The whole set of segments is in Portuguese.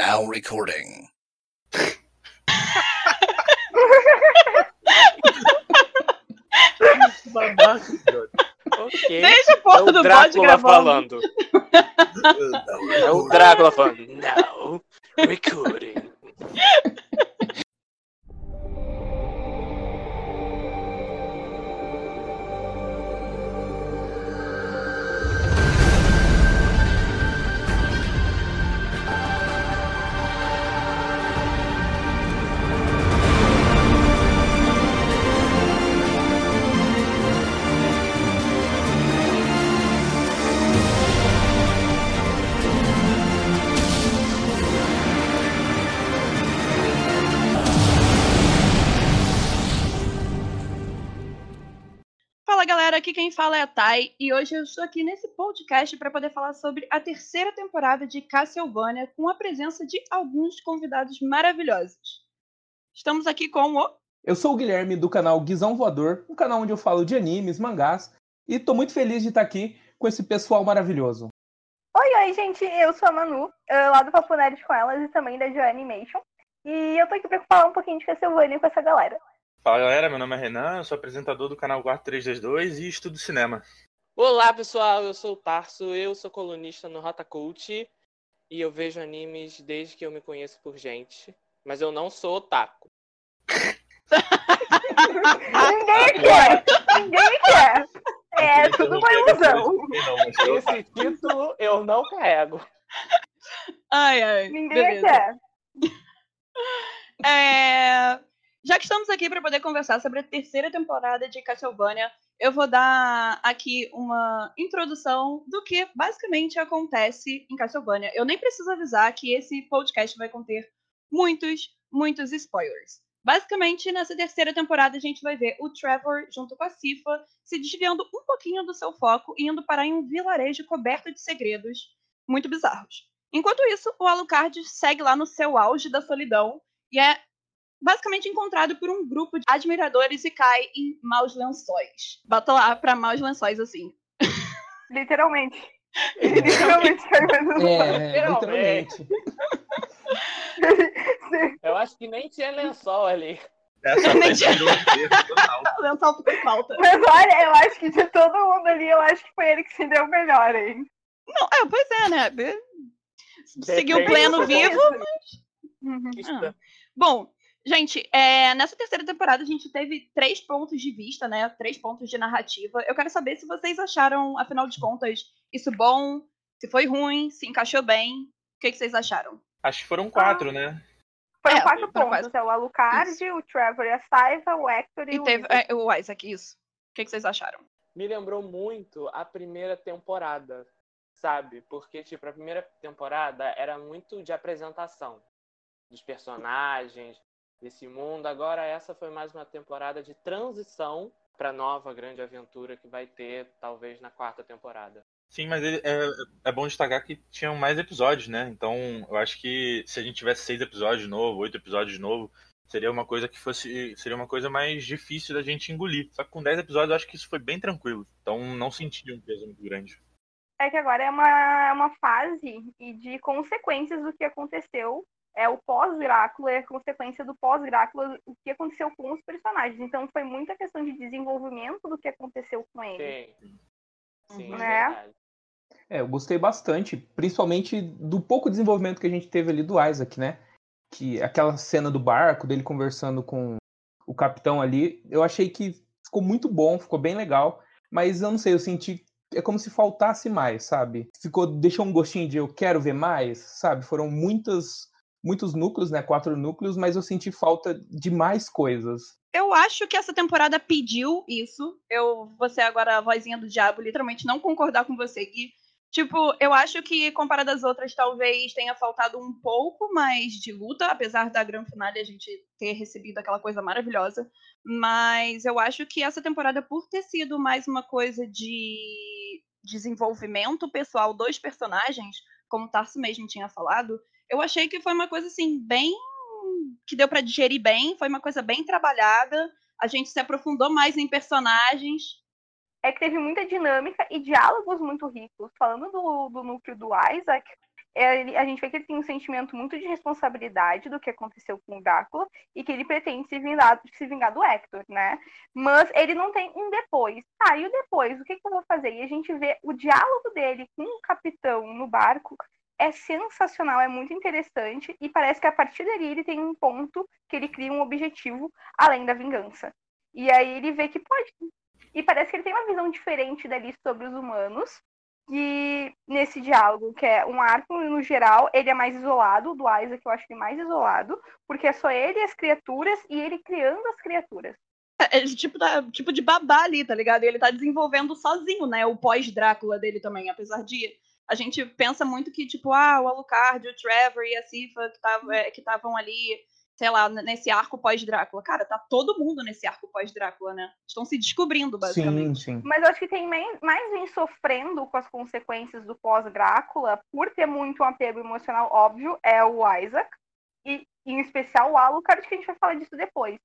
Now recording. ok. Deixa a É porra o do bode Drácula gravando. falando. É o Drácula falando. Now recording. Aqui quem fala é a Thay e hoje eu estou aqui nesse podcast para poder falar sobre a terceira temporada de Castlevania com a presença de alguns convidados maravilhosos. Estamos aqui com o Eu sou o Guilherme do canal Guizão Voador, um canal onde eu falo de animes, mangás, e tô muito feliz de estar aqui com esse pessoal maravilhoso. Oi, oi, gente, eu sou a Manu, lá do Papo Nerd com elas e também da Joy Animation. E eu tô aqui pra falar um pouquinho de Castlevania com essa galera. Fala galera, meu nome é Renan, eu sou apresentador do canal 4322 e estudo cinema. Olá pessoal, eu sou o Tarso, eu sou colunista no Rota Cult e eu vejo animes desde que eu me conheço por gente, mas eu não sou otaku. Ninguém quer! Ninguém quer! É Aquele tudo uma interromper ilusão. Esse título eu não carrego. Ai, ai. Ninguém beleza. quer. É, Já que estamos aqui para poder conversar sobre a terceira temporada de Castlevania, eu vou dar aqui uma introdução do que basicamente acontece em Castlevania. Eu nem preciso avisar que esse podcast vai conter muitos, muitos spoilers. Basicamente, nessa terceira temporada, a gente vai ver o Trevor, junto com a Cifa, se desviando um pouquinho do seu foco e indo parar em um vilarejo coberto de segredos muito bizarros. Enquanto isso, o Alucard segue lá no seu auge da solidão e é basicamente encontrado por um grupo de admiradores e cai em maus lençóis. Bota lá pra maus lençóis, assim. Literalmente. Ele literalmente caiu mesmo. É, Literalmente. literalmente. Eu acho que nem tinha lençol ali. Essa Nem total. Lençol por falta. Mas olha, eu acho que de todo mundo ali, eu acho que foi ele que se deu melhor, hein? Não, é, pois é, né? Be- Seguiu pleno vivo. Uhum. Ah. Bom, gente, é, nessa terceira temporada a gente teve três pontos de vista, né? Três pontos de narrativa. Eu quero saber se vocês acharam, afinal de contas, isso bom, se foi ruim, se encaixou bem. O que, que vocês acharam? Acho que foram quatro, né? Foram É, quatro foram pontos. quatro. É o Alucard, o Trevor e a Saiva, o Hector e, E o teve Isaac. é, o Isaac, isso. O que, que vocês acharam? Me lembrou muito a primeira temporada, sabe? Porque, tipo, a primeira temporada era muito de apresentação dos personagens, desse mundo. Agora, essa foi mais uma temporada de transição para nova grande aventura que vai ter, talvez, na quarta temporada. Sim, mas ele- é, é bom destacar que tinham mais episódios, né? Então eu acho que se a gente tivesse seis episódios de novo, oito episódios de novo, seria uma coisa que fosse. Seria uma coisa mais difícil da gente engolir. Só que com dez episódios eu acho que isso foi bem tranquilo. Então não senti um peso muito grande. É que agora é uma, é uma fase e de consequências do que aconteceu. É o pós-Drácula, é a consequência do pós-Drácula, o que aconteceu com os personagens. Então foi muita questão de desenvolvimento do que aconteceu com eles. Sim. Sim, Uhum. é Né? verdade. É, eu gostei bastante, principalmente do pouco desenvolvimento que a gente teve ali do Isaac, né? Que aquela cena do barco, dele conversando com o capitão ali, eu achei que ficou muito bom, ficou bem legal, mas eu não sei, eu senti é como se faltasse mais, sabe? Ficou deixou um gostinho de eu quero ver mais, sabe? Foram muitas muitos núcleos, né? Quatro núcleos, mas eu senti falta de mais coisas. Eu acho que essa temporada pediu isso. Eu ser agora a vozinha do diabo, literalmente não concordar com você, Gui. Tipo, eu acho que, comparado às outras, talvez tenha faltado um pouco mais de luta, apesar da grande finale a gente ter recebido aquela coisa maravilhosa. Mas eu acho que essa temporada, por ter sido mais uma coisa de desenvolvimento pessoal dos personagens, como o Tarso mesmo tinha falado, eu achei que foi uma coisa assim, bem. que deu pra digerir bem, foi uma coisa bem trabalhada. A gente se aprofundou mais em personagens. É que teve muita dinâmica e diálogos muito ricos. Falando do, do núcleo do Isaac, ele, a gente vê que ele tem um sentimento muito de responsabilidade do que aconteceu com o Drácula e que ele pretende se vingar, se vingar do Hector, né? Mas ele não tem um depois. Ah, e o depois? O que, que eu vou fazer? E a gente vê o diálogo dele com o capitão no barco é sensacional, é muito interessante e parece que a partir dali ele tem um ponto que ele cria um objetivo além da vingança. E aí ele vê que pode. E parece que ele tem uma visão diferente dali sobre os humanos que nesse diálogo, que é um arco no geral, ele é mais isolado, do Isaac eu acho é mais isolado, porque é só ele e as criaturas e ele criando as criaturas. É, é tipo, da, tipo de babá ali, tá ligado? E ele tá desenvolvendo sozinho, né? O pós-Drácula dele também, apesar de a gente pensa muito que, tipo, ah, o Alucard, o Trevor e a Sifa que estavam ali sei lá, nesse arco pós-Drácula. Cara, tá todo mundo nesse arco pós-Drácula, né? Estão se descobrindo, basicamente. Sim, sim. Mas eu acho que tem mais vem sofrendo com as consequências do pós-Drácula, por ter muito um apego emocional óbvio, é o Isaac. E, em especial, o Alucard, que a gente vai falar disso depois.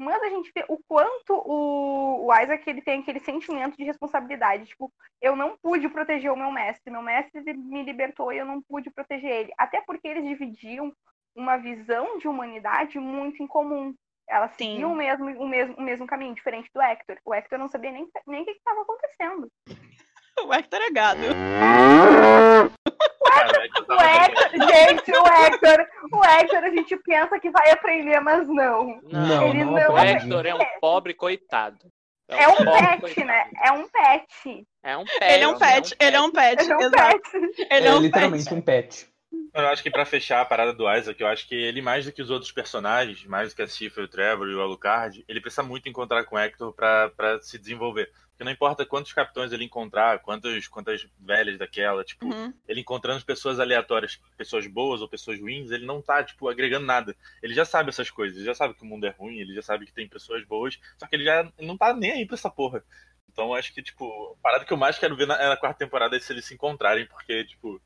Mas a gente vê o quanto o, o Isaac ele tem aquele sentimento de responsabilidade. Tipo, eu não pude proteger o meu mestre. Meu mestre me libertou e eu não pude proteger ele. Até porque eles dividiam uma visão de humanidade muito incomum. Elas Sim. seguiam o mesmo, o, mesmo, o mesmo caminho, diferente do Hector. O Hector não sabia nem, nem o que estava acontecendo. o Hector é gado. O Hector, gente, o Hector, o Hector a gente pensa que vai aprender, mas não. Não, Ele não, não o Hector é um pobre coitado. É um, é um pet, coitado. né? É um pet. É um pet. Ele é um pet, ele é um pet. Ele é um pet. Ele é, um literalmente pet. um pet. Eu acho que para fechar a parada do Isaac, eu acho que ele, mais do que os outros personagens, mais do que a Cifra, o Trevor e o Alucard, ele precisa muito encontrar com o Hector para se desenvolver. Porque não importa quantos capitães ele encontrar, quantas, quantas velhas daquela, tipo, uhum. ele encontrando pessoas aleatórias, pessoas boas ou pessoas ruins, ele não tá, tipo, agregando nada. Ele já sabe essas coisas, ele já sabe que o mundo é ruim, ele já sabe que tem pessoas boas, só que ele já não tá nem aí pra essa porra. Então acho que, tipo, a parada que eu mais quero ver na, na quarta temporada é se eles se encontrarem, porque, tipo,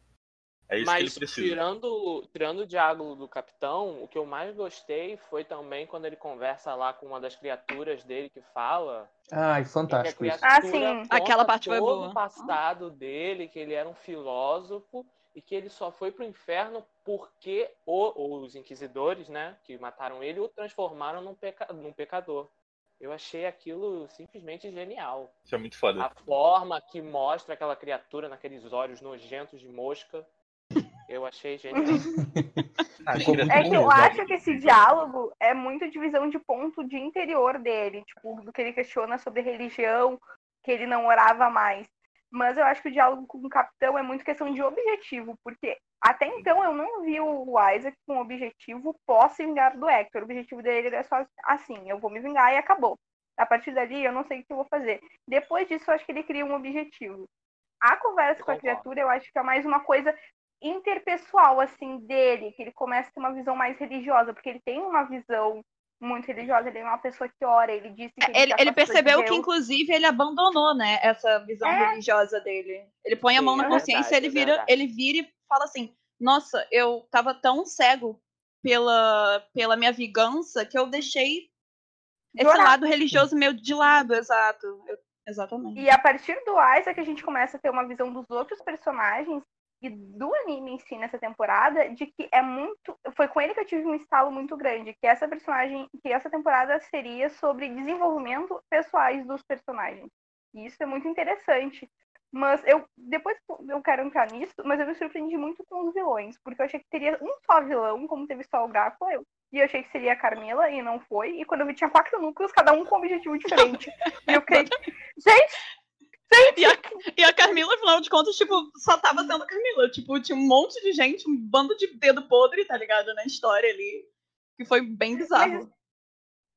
é isso Mas, que ele precisa. Tirando, tirando o diálogo do capitão, o que eu mais gostei foi também quando ele conversa lá com uma das criaturas dele que fala. Ai, fantástico. ah, sim. Aquela parte foi boa. o passado dele, que ele era um filósofo e que ele só foi pro inferno porque o, os inquisidores, né, que mataram ele, o transformaram num, peca, num pecador. Eu achei aquilo simplesmente genial. Isso é muito foda. A forma que mostra aquela criatura naqueles olhos nojentos de mosca. Eu achei genial. é que eu acho que esse diálogo é muito divisão de ponto de interior dele, tipo, do que ele questiona sobre religião, que ele não orava mais. Mas eu acho que o diálogo com o capitão é muito questão de objetivo, porque até então eu não vi o Isaac com o objetivo pós vingar do Hector. O objetivo dele era só assim, eu vou me vingar e acabou. A partir dali eu não sei o que eu vou fazer. Depois disso eu acho que ele cria um objetivo. A conversa com a criatura eu acho que é mais uma coisa interpessoal, assim, dele, que ele começa a ter uma visão mais religiosa, porque ele tem uma visão muito religiosa, ele é uma pessoa que ora, ele disse que ele, ele, ele percebeu de que inclusive ele abandonou, né, essa visão é. religiosa dele. Ele põe Sim, a mão na é consciência, verdade, ele vira, é ele vira e fala assim: "Nossa, eu tava tão cego pela pela minha vingança que eu deixei esse lado religioso meu de lado, exato. Eu, exatamente. E a partir do Isaac a gente começa a ter uma visão dos outros personagens e do anime em si nessa temporada de que é muito. Foi com ele que eu tive um estalo muito grande, que essa personagem, que essa temporada seria sobre desenvolvimento pessoais dos personagens. E isso é muito interessante. Mas eu depois eu quero entrar nisso, mas eu me surpreendi muito com os vilões, porque eu achei que teria um só vilão, como teve só o Drácula, eu, e eu achei que seria a Carmila, e não foi. E quando eu vi tinha quatro núcleos, cada um com um objetivo diferente. e eu fiquei, gente, e a, e a Carmila, afinal de contas, tipo, só tava sendo a Carmila. Tipo, tinha um monte de gente, um bando de dedo podre, tá ligado? Na história ali. Que foi bem bizarro.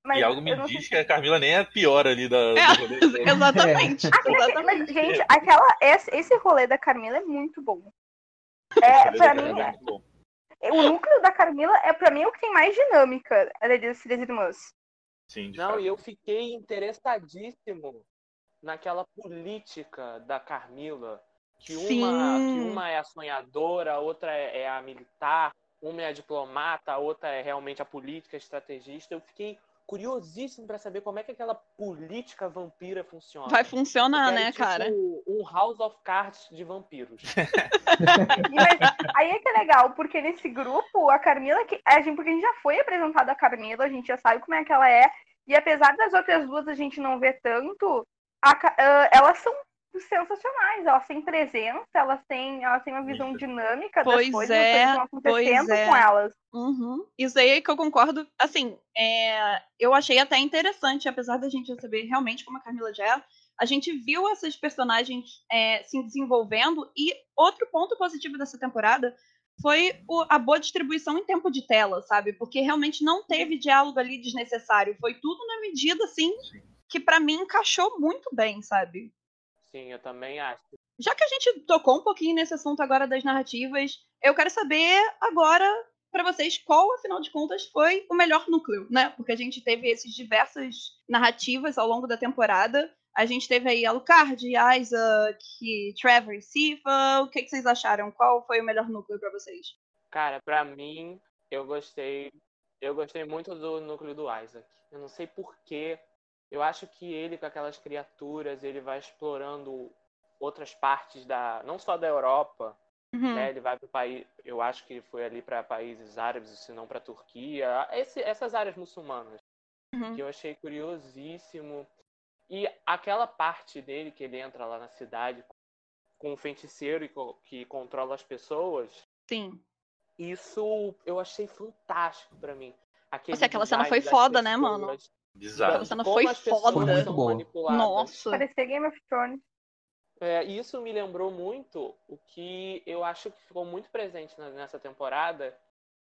Mas, e algo me diz que a Carmila nem é a pior ali da. É, exatamente. É. exatamente. gente, aquela, esse, esse rolê da Carmila é muito bom. É, pra mim, é, o núcleo da Carmila é pra mim o que tem mais dinâmica das três irmãs. Sim, Não, e eu fiquei interessadíssimo naquela política da Carmila, que uma, que uma é a sonhadora, a outra é, é a militar, uma é a diplomata, a outra é realmente a política, a estrategista. Eu fiquei curiosíssimo pra saber como é que aquela política vampira funciona. Vai funcionar, aí, né, tipo, cara? Um House of Cards de vampiros. Mas aí é que é legal, porque nesse grupo, a Carmila, que, a gente, porque a gente já foi apresentado a Carmila, a gente já sabe como é que ela é. E apesar das outras duas a gente não ver tanto, a ah, elas são sensacionais, elas têm presença, elas têm, elas têm uma visão Isso. dinâmica das Pois coisas, é, que estão pois acontecendo é. com elas. Uhum. Isso aí é que eu concordo. Assim, é, eu achei até interessante, apesar da gente saber realmente como a Camila já é, a gente viu essas personagens é, se desenvolvendo e outro ponto positivo dessa temporada foi o- a boa distribuição em tempo de tela, sabe? Porque realmente não teve diálogo ali desnecessário. Foi tudo na medida, assim, Sim. Que pra mim encaixou muito bem, sabe? Sim, eu também acho. Já que a gente tocou um pouquinho nesse assunto agora das narrativas, eu quero saber agora pra vocês qual, afinal de contas, foi o melhor núcleo, né? Porque a gente teve esses diversas narrativas ao longo da temporada. A gente teve aí Alucard, Isaac, Trevor e Sifa. O que, que vocês acharam? Qual foi o melhor núcleo pra vocês? Cara, pra mim, eu gostei. Eu gostei muito do núcleo do Isaac. Eu não sei porquê. Eu acho que ele, com aquelas criaturas, ele vai explorando outras partes da. não só da Europa, Uhum. né? Ele vai para o país. Eu acho que foi ali para países árabes, se não para Turquia. Esse- essas áreas muçulmanas. Uhum. Que eu achei curiosíssimo. E aquela parte dele que ele entra lá na cidade com o feiticeiro e que controla as pessoas. Sim. Isso eu achei fantástico pra mim. Aquele Nossa, aquela cena foi foda, né, mano? Bizarro. Aquela cena como foi as pessoas foda. Foi muito são boa. manipuladas. Nossa. Parecia Game of Thrones. É, isso me lembrou muito o que eu acho que ficou muito presente na- nessa temporada,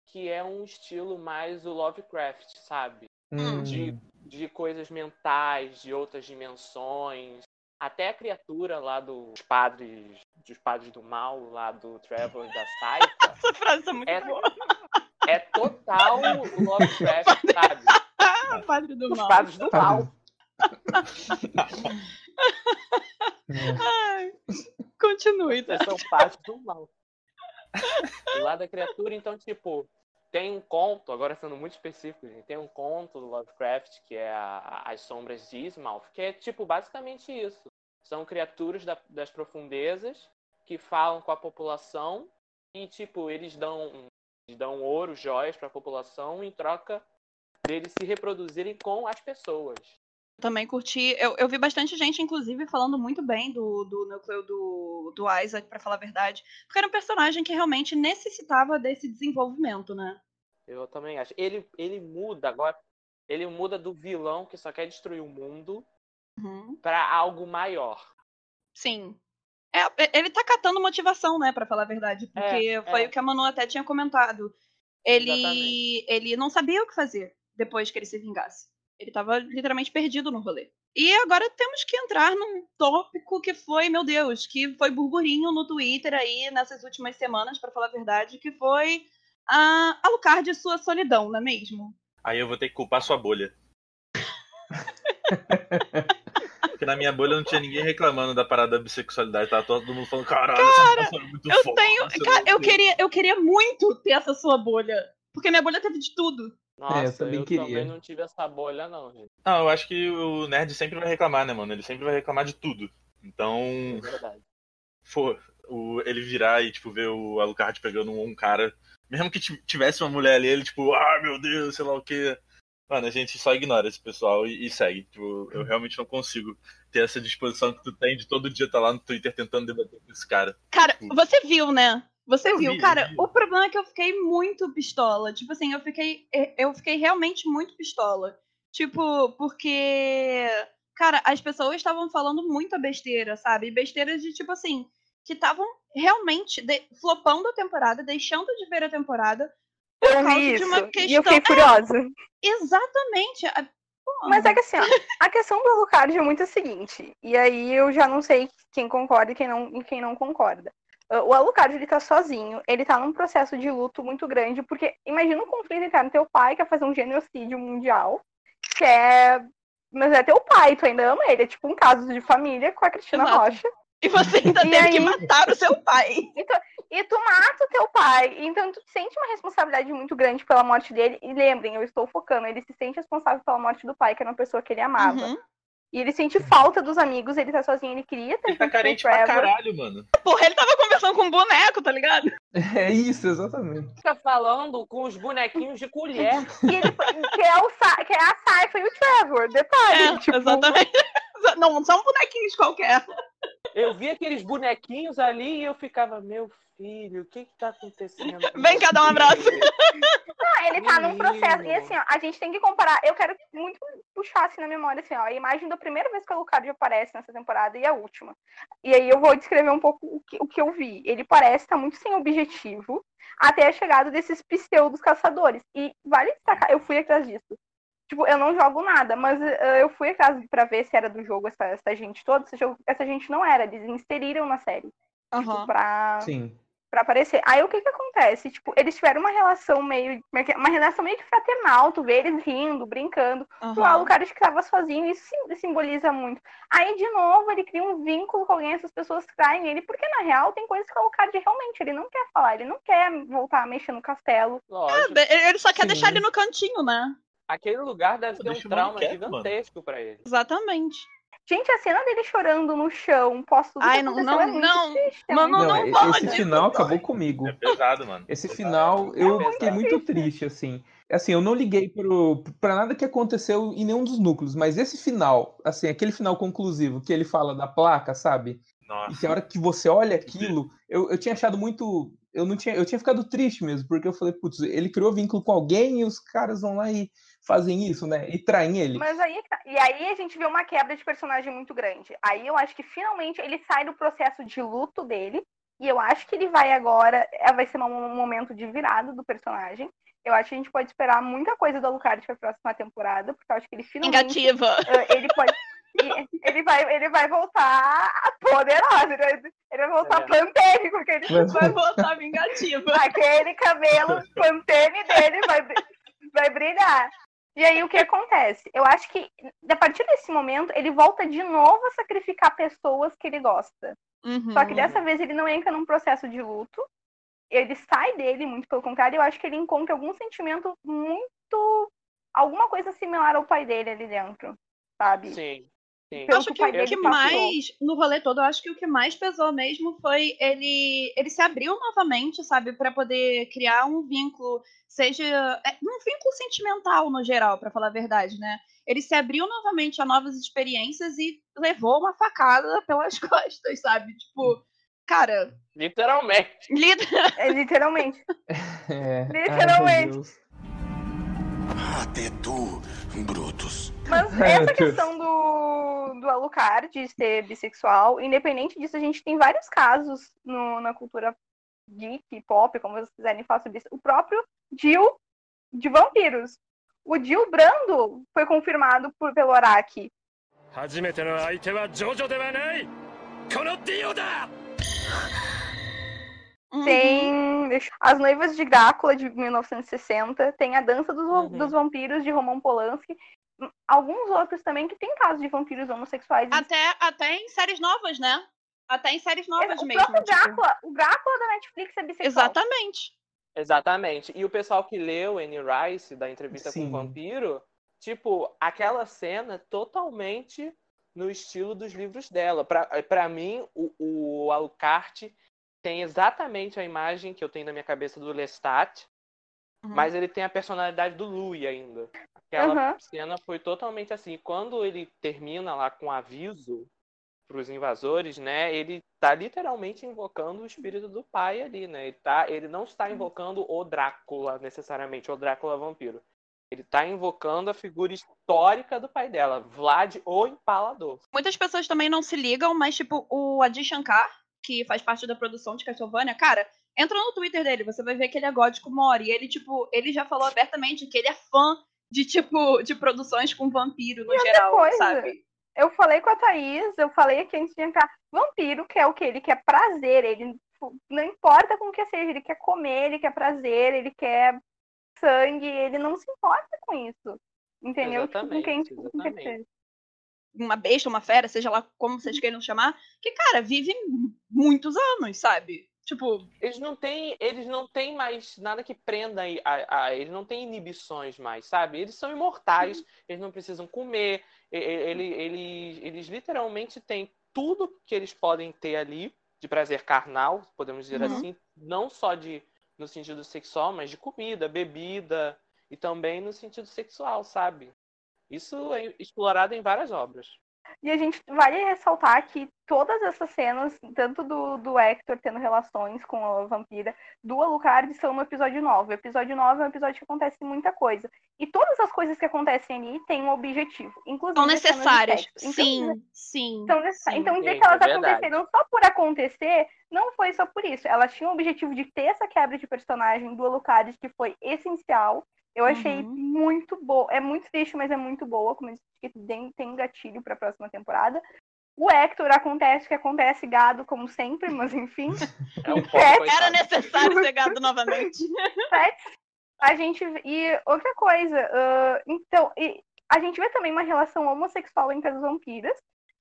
que é um estilo mais o Lovecraft, sabe? Hum, De, de coisas mentais, de outras dimensões. Até a criatura lá dos padres, dos padres do mal, lá do Trevor e da Saifa, Essa frase é muito É- boa. é total Lovecraft, sabe? Padre do Os mal. padres do Tá mal. Ai, Continue, tá? São parte do mal. Do lado da criatura, então, tipo, tem um conto, agora sendo muito específico, gente, tem um conto do Lovecraft que é a- As Sombras de Ismalf, que é, tipo, basicamente isso. São criaturas da- das profundezas que falam com a população e, tipo, eles dão, eles dão ouro, joias pra população em troca deles se reproduzirem com as pessoas. Também curti. Eu, eu vi bastante gente, inclusive, falando muito bem do, do núcleo do, do Isaac, pra falar a verdade. Porque era um personagem que realmente necessitava desse desenvolvimento, né? Eu também acho. Ele, ele muda agora. Ele muda do vilão que só quer destruir o mundo Uhum. pra algo maior. Sim. É, ele tá catando motivação, né, pra falar a verdade. Porque É, foi é. o que a Manu até tinha comentado. Ele, Exatamente. ele não sabia o que fazer depois que ele se vingasse. Ele tava literalmente perdido no rolê. E agora temos que entrar num tópico que foi, meu Deus, que foi burburinho no Twitter aí nessas últimas semanas, pra falar a verdade, que foi a Alucard e sua solidão, não é mesmo? Aí eu vou ter que culpar sua bolha. Porque na minha bolha não tinha ninguém reclamando da parada da bissexualidade. Tava todo mundo falando, caralho, essa pessoa é muito Eu foda. tenho. Cara, eu quê." queria, eu queria muito ter essa sua bolha. Porque minha bolha teve de tudo. Nossa, É, eu também queria. também não tive essa bolha, não, gente. Não, eu acho que o nerd sempre vai reclamar, né, mano? Ele sempre vai reclamar de tudo. Então, É verdade. for, o, ele virar e, tipo, ver o Alucard pegando um, um cara. Mesmo que ti- tivesse uma mulher ali, ele, tipo, ah, meu Deus, sei lá o quê. Mano, a gente só ignora esse pessoal e, e segue. Tipo, eu realmente não consigo ter essa disposição que tu tem de todo dia estar lá no Twitter tentando debater com esse cara. Cara, Tipo, você viu, né? Você Eu viu, vi, cara, vi. o problema é que eu fiquei muito pistola. Tipo assim, eu fiquei. Eu fiquei realmente muito pistola. Tipo, porque. Cara, as pessoas estavam falando muita besteira, sabe? Besteira de, tipo assim, que estavam realmente de- flopando a temporada, deixando de ver a temporada. Por Eu causa vi de isso. uma E eu questão. fiquei curiosa. Exatamente. a- Pô, Mas é que assim, ó, a questão do Alucard é muito a seguinte. E aí eu já não sei quem concorda e quem não, e quem não concorda. Uh, O Alucard, ele tá sozinho, ele tá num processo de luto muito grande, porque imagina um conflito interno. Teu pai quer fazer um genocídio mundial, quer... Mas é teu pai, tu ainda ama ele. É tipo um caso de família com a Cristina Exato. Rocha. E você ainda E teve aí? que matar o seu pai. E tu mata o teu pai. Então tu sente uma responsabilidade muito grande pela morte dele. E lembrem, eu estou focando, ele se sente responsável pela morte do pai, que era uma pessoa que ele amava. Uhum. E ele sente falta dos amigos, ele tá sozinho, ele queria ter Ele tá carente pra caralho, mano. Porra, ele tava conversando com um boneco, tá ligado? É isso, exatamente. Fica falando com os bonequinhos de colher. E ele que é, o, Sa- que é a Saifa e o Trevor. Detalhe. É, tipo, exatamente. Não, não são bonequinhos qualquer. Eu vi aqueles bonequinhos ali e eu ficava, meu filho, o que que tá acontecendo? Vem cá dar um você?" abraço. Ele tá num processo. E assim, ó, a gente tem que comparar. Eu quero muito puxar assim na memória, assim, ó, a imagem da primeira vez que o Alucard aparece nessa temporada e a última. E aí eu vou descrever um pouco o que, o que eu vi. Ele parece estar muito sem objetivo até a chegada desses pseudos caçadores. E vale destacar, eu fui atrás disso. Tipo, eu não jogo nada, mas eh, eu fui atrás pra ver se era do jogo essa, essa gente toda. Esse jogo- essa gente não era, eles inseriram na série. Aham. Pra, Sim. Pra aparecer. Aí o que que acontece? Tipo, eles tiveram uma relação meio. é é? Uma relação meio que fraternal, tu vê eles rindo, brincando. Tu, ah, aham. o cara que tava sozinho, isso sim- simboliza muito. Aí, de novo, ele cria um vínculo com alguém, essas pessoas traem ele, porque na real tem coisas que o Alucard realmente ele não quer falar, ele não quer voltar a mexer no castelo. Lógico. Ele só quer Sim. deixar ele no cantinho, né? Aquele lugar deve ter um trauma quieto, mano. gigantesco pra ele. Exatamente. Gente, a cena dele chorando no chão, tudo Ai, que não, aconteceu, não, é não. triste, é Mano, não Não, pode. esse final acabou comigo. É pesado, mano. Esse final, eu É fiquei muito triste, assim. Assim, eu não liguei pro, pra nada que aconteceu em nenhum dos núcleos, mas esse final, assim, aquele final conclusivo que ele fala da placa, sabe? E Nossa. tem hora que você olha aquilo, eu, eu tinha achado muito. Eu não tinha, eu tinha ficado triste mesmo, porque eu falei, putz, ele criou vínculo com alguém e os caras vão lá e fazem isso, né? E traem ele. Mas aí, que tá. e aí a gente vê uma quebra de personagem muito grande. Aí eu acho que finalmente ele sai do processo de luto dele. E eu acho que ele vai agora. é, Vai ser um momento de virada do personagem. Eu acho que a gente pode esperar muita coisa do Alucard pra próxima temporada, porque eu acho que ele finalmente. Negativa. eh, Ele pode. Ele vai, ele vai voltar poderoso, ele vai, ele vai voltar É. ele Mas- Vai voltar vingativa. aquele cabelo pantene dele vai, vai brilhar. E aí o que acontece? Eu acho que a partir desse momento ele volta de novo a sacrificar pessoas que ele gosta. Uhum. Só que dessa vez ele não entra num processo de luto. Ele sai dele, muito pelo contrário, eu acho que ele encontra algum sentimento muito. alguma coisa similar ao pai dele ali dentro. Sabe? Sim. Sim. Eu acho que que o que mais, no rolê todo, eu acho que o que mais pesou mesmo foi ele, ele se abriu novamente, sabe, Pra poder criar um vínculo, seja é, um vínculo sentimental no geral, pra falar a verdade, né? Ele se abriu novamente a novas experiências e levou uma facada pelas costas, sabe? Tipo, cara, Literalmente. lida. É, literalmente. É. Literalmente. Ai. Até tu, Brutus. Mas essa questão do, do Alucard de ser bissexual, independente disso, a gente tem vários casos no- na cultura geek, pop, como vocês quiserem falar sobre isso. O próprio Jill de vampiros. O Jill Brando foi confirmado por, pelo Araki. Uhum. Tem deixa- As Noivas de Drácula, de 1960. Tem A Dança dos, Uhum. dos Vampiros, de Roman Polanski. Hum, Alguns outros também que tem casos de vampiros homossexuais. Até, até em séries novas, né? Até em séries novas o mesmo. próprio tipo. Drácula, o Drácula da Netflix é bissexual. Exatamente. Exatamente. E o pessoal que leu Annie Rice da entrevista Sim. com o vampiro, tipo, aquela cena é totalmente no estilo dos livros dela. Pra, pra mim, o, o Alucard tem exatamente a imagem que eu tenho na minha cabeça do Lestat, Uhum. mas ele tem a personalidade do Louis ainda. Aquela Aham. cena foi totalmente assim. Quando ele termina lá com aviso para os invasores, né? Ele tá literalmente invocando o espírito do pai ali, né? Ele, tá, ele não está invocando o Drácula necessariamente, o Drácula vampiro. Ele tá invocando a figura histórica do pai dela, Vlad o Empalador. Muitas pessoas também não se ligam, mas, tipo, o Adi Shankar, que faz parte da produção de Castlevania, cara, entra no Twitter dele, você vai ver que ele é gótico mori. E ele, tipo, ele já falou abertamente que ele é fã de, tipo, de produções com vampiro no geral, coisa, sabe? Eu falei com a Thaís, eu falei aqui antes de entrar. Vampiro quer o quê? Ele quer prazer. Ele não importa com o que seja, ele quer comer, ele quer prazer, ele quer sangue, ele não se importa com isso. Entendeu? Tipo, com quem, Exatamente, com quem exatamente. seja. Uma besta, uma fera, seja lá como vocês queiram chamar, que, cara, vive muitos anos, sabe? Tipo, Eles não têm, eles não têm mais nada que prenda a, a- eles não têm inibições mais, sabe? Eles são imortais, eles não precisam comer, ele, eles, eles literalmente têm tudo que eles podem ter ali de prazer carnal, podemos dizer Uhum. assim, não só de no sentido sexual, mas de comida, bebida e também no sentido sexual, sabe? Isso é explorado em várias obras. E a gente vale ressaltar que todas essas cenas, tanto do, do Hector tendo relações com a vampira, do Alucard, são no episódio 9. O episódio 9 é um episódio que acontece muita coisa. E todas as coisas que acontecem ali têm um objetivo. Inclusive são necessárias. Então, Sim, sim. Então, necessa- sim. então dizer que elas é aconteceram só por acontecer, não foi só por isso. Elas tinham o objetivo de ter essa quebra de personagem do Alucard, que foi essencial. Eu achei Uhum. muito boa. É muito triste, mas é muito boa. Como eu disse, que tem, tem gatilho para a próxima temporada. O Hector acontece o que acontece, gado, como sempre, mas enfim. É um É, pouco Era necessário ser gado novamente. A gente. E outra coisa, ah, então, e a gente vê também uma relação homossexual entre as vampiras.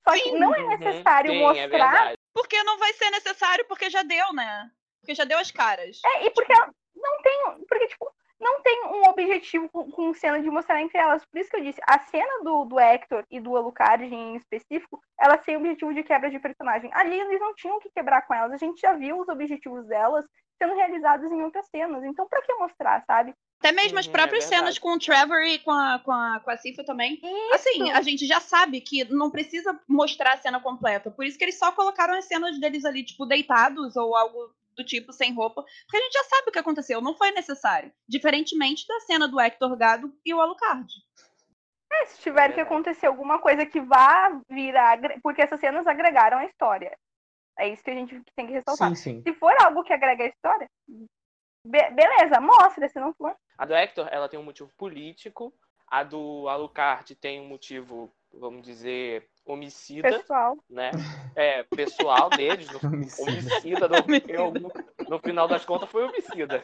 Só que Sim. não é Uhum, necessário sim, é mostrar verdade. Porque não vai ser necessário, porque já deu, né? Porque já deu as caras. É, e porque ela não tem. Porque, tipo, não tem um objetivo com, com cena de mostrar entre elas. Por isso que eu disse, a cena do, do Hector e do Alucard em específico, elas têm objetivo de quebra de personagem. Ali eles não tinham que quebrar com elas. A gente já viu os objetivos delas sendo realizados em outras cenas. Então, pra que mostrar, sabe? Até mesmo as Uhum, é próprias verdade. cenas com o Trevor e com a, com a, com a Cifa também. Assim, a gente já sabe que não precisa mostrar a cena completa. Por isso que eles só colocaram as cenas deles ali, tipo, deitados ou algo do tipo, sem roupa. Porque a gente já sabe o que aconteceu. Não foi necessário. Diferentemente da cena do Hector Gado e o Alucard. É, se tiver que verdade. acontecer alguma coisa que vá virar. Porque essas cenas agregaram a história. É isso que a gente tem que ressaltar. Sim, sim. Se for algo que agrega a história, be- beleza, mostra. Se não for, A do Hector, ela tem um motivo político. A do Alucard tem um motivo, vamos dizer, homicida, pessoal. né? É, pessoal deles. No, Homicida. homicida, no, eu, no, no final das contas, foi homicida.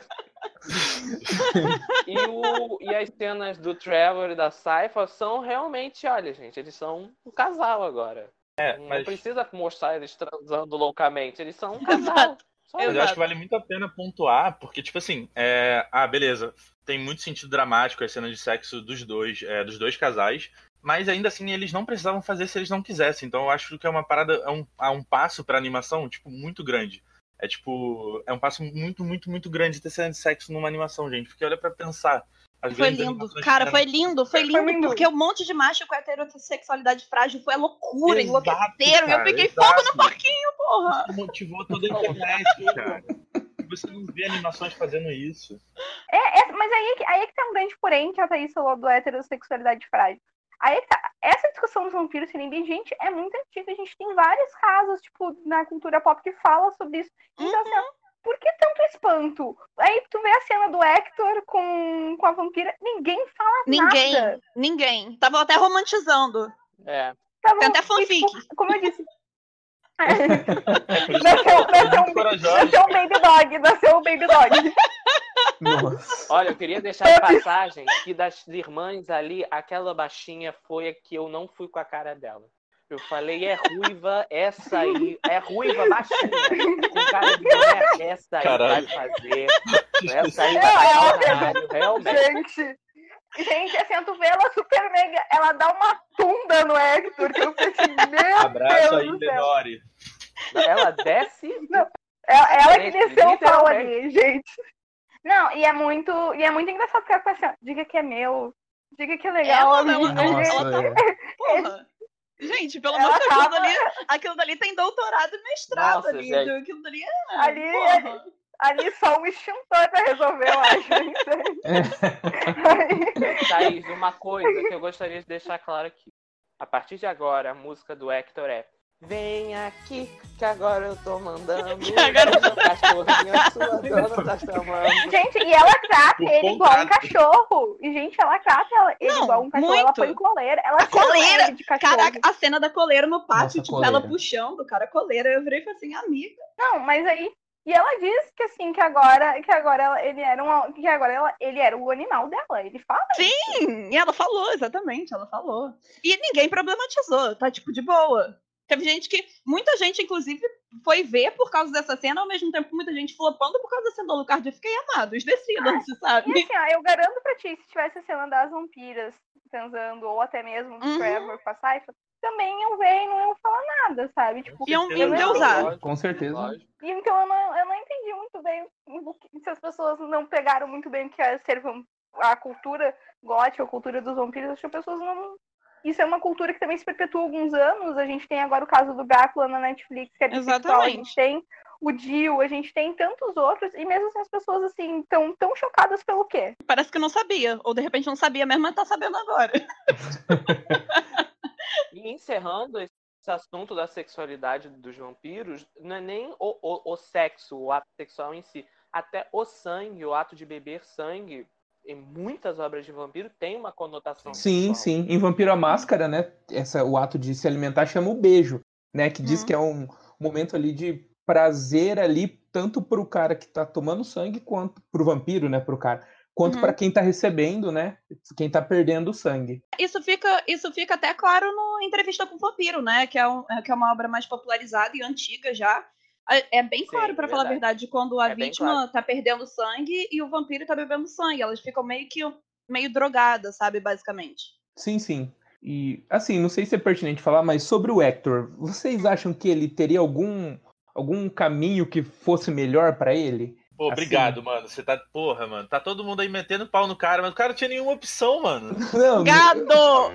E, o, e as cenas do Trevor e da Saifa são realmente, olha, gente, eles são um casal agora. É, Não mas, precisa mostrar eles transando loucamente, eles são um casal. Mas eu acho que vale muito a pena pontuar, porque, tipo assim, é... ah, beleza, tem muito sentido dramático as cenas de sexo dos dois, é, dos dois casais, mas ainda assim eles não precisavam fazer se eles não quisessem. Então eu acho que é uma parada, é um, é um passo pra animação, tipo, muito grande. É tipo, é um passo muito, muito, muito grande ter cena de sexo numa animação, gente. Porque olha pra pensar. Foi lindo. Cara, que foi lindo, foi Foi lindo, lindo. porque um monte de macho com heterossexualidade frágil foi a loucura, enlouqueceram. E eu peguei exato. fogo no porquinho, porra. Isso motivou toda a internet, cara. Você não vê animações fazendo isso. É, é- mas aí, que- aí que tá um grande porém que a Thaís falou do heterossexualidade frágil. Aí tá, essa discussão dos vampiros serem bem gente é muito antiga. A gente tem vários casos, tipo, na cultura pop que fala sobre isso. Então, assim, ó, por que tanto espanto? Aí tu vê a cena do Hector com, com a vampira, ninguém fala Ninguém, nada. ninguém. Tava até romantizando. É. Bom? Tem até E, tipo, fanfic. como eu disse. É Nasceu, eu nasceu, um, nasceu um baby dog, nasceu um baby dog. Nossa. Olha, eu queria deixar de passagem que das irmãs ali, aquela baixinha foi a que eu não fui com a cara dela. Eu falei, é ruiva, essa aí, é ruiva baixinha, com cara de mulher, essa aí Caralho. vai fazer, essa aí vai É, fazer caralho, realmente. Gente, gente, assim, tu vê ela super mega, ela dá uma tunda no Hector, que eu pensei, meu Abraço Deus aí. Lenore. Ela desce, Ela, ela que desceu o pau ali, gente. Não, e é muito, e é muito engraçado porque ela fica assim, ó, diga que é meu, diga que é legal. Ela, ela, amiga, ela, ela tá- é. Porra. Gente, pelo amor de Deus, aquilo dali, aquilo dali tem doutorado e mestrado Nossa, ali. gente. Aquilo dali é. Ali, porra. Ali só um extintor pra resolver, eu acho. Thaís, uma coisa que eu gostaria de deixar claro aqui. A partir de agora, a música do Hector é Vem aqui, que agora eu tô mandando. Que agora eu cachorrinho, sua dona tá chamando. gente, e ela trata Por ele igual um cachorro. E, gente, ela trata ela- ele Não, igual um cachorro. Ela muito. põe coleira. Ela A coleira! de cachorro. Caraca, a cena da coleira no pátio, Nossa, tipo, coleira. ela puxando, cara, a coleira. Eu virei e falei assim, amiga. Não, mas aí, E ela diz que assim, que agora, que agora ela- ele era um, que agora ela- ele era o animal dela. Ele fala. Sim, e ela falou, exatamente, ela falou. E ninguém problematizou, tá tipo de boa. Teve gente que. Muita gente, inclusive, foi ver por causa dessa cena, ao mesmo tempo que muita gente flopando por causa da cena do Alucard. Eu fiquei amados, decidam-se, E sabe? assim, ó, eu garanto pra ti, se tivesse a cena das vampiras transando, ou até mesmo do Uhum. Trevor com a Saifa, também iam ver e não iam falar nada, sabe? Tipo, Iam- eu não- deusar. Com certeza. E então eu não, eu não entendi muito bem se as pessoas não pegaram muito bem o que é ser a cultura gótica, a cultura dos vampiros, acho que as pessoas não. Isso é uma cultura que também se perpetua há alguns anos. A gente tem agora o caso do Drácula na Netflix, que é bissexual, a gente tem o Dio, a gente tem tantos outros, e mesmo assim as pessoas assim tão, tão chocadas pelo quê? Parece que não sabia. Ou de repente não sabia mesmo, mas tá sabendo agora. E encerrando esse assunto da sexualidade dos vampiros, não é nem o, o, o sexo, o ato sexual em si. Até o sangue, o ato de beber sangue, em muitas obras de vampiro, tem uma conotação Sim, sexual. sim. Em Vampiro a Máscara, né? Essa, o ato de se alimentar chama o beijo, né? Que diz Uhum. que é um momento ali de prazer ali, tanto pro cara que tá tomando sangue, quanto pro vampiro, né? Pro cara. Quanto Uhum. pra quem tá recebendo, né? Quem tá perdendo o sangue. Isso fica, isso fica até claro no Entrevista com o Vampiro, né? Que é, um- é- que é uma obra mais popularizada e antiga já. É é bem claro, pra falar a verdade. quando a É vítima claro. tá perdendo sangue e o vampiro tá bebendo sangue. Elas ficam meio que meio drogadas, sabe? Basicamente. Sim, sim. E, assim, não sei se é pertinente falar, mas sobre o Hector, vocês acham que ele teria algum, algum caminho que fosse melhor pra ele? Pô, Assim. obrigado, mano. Você tá. Porra, mano. Tá todo mundo aí metendo pau no cara, mas o cara não tinha nenhuma opção, mano. Não, Gado!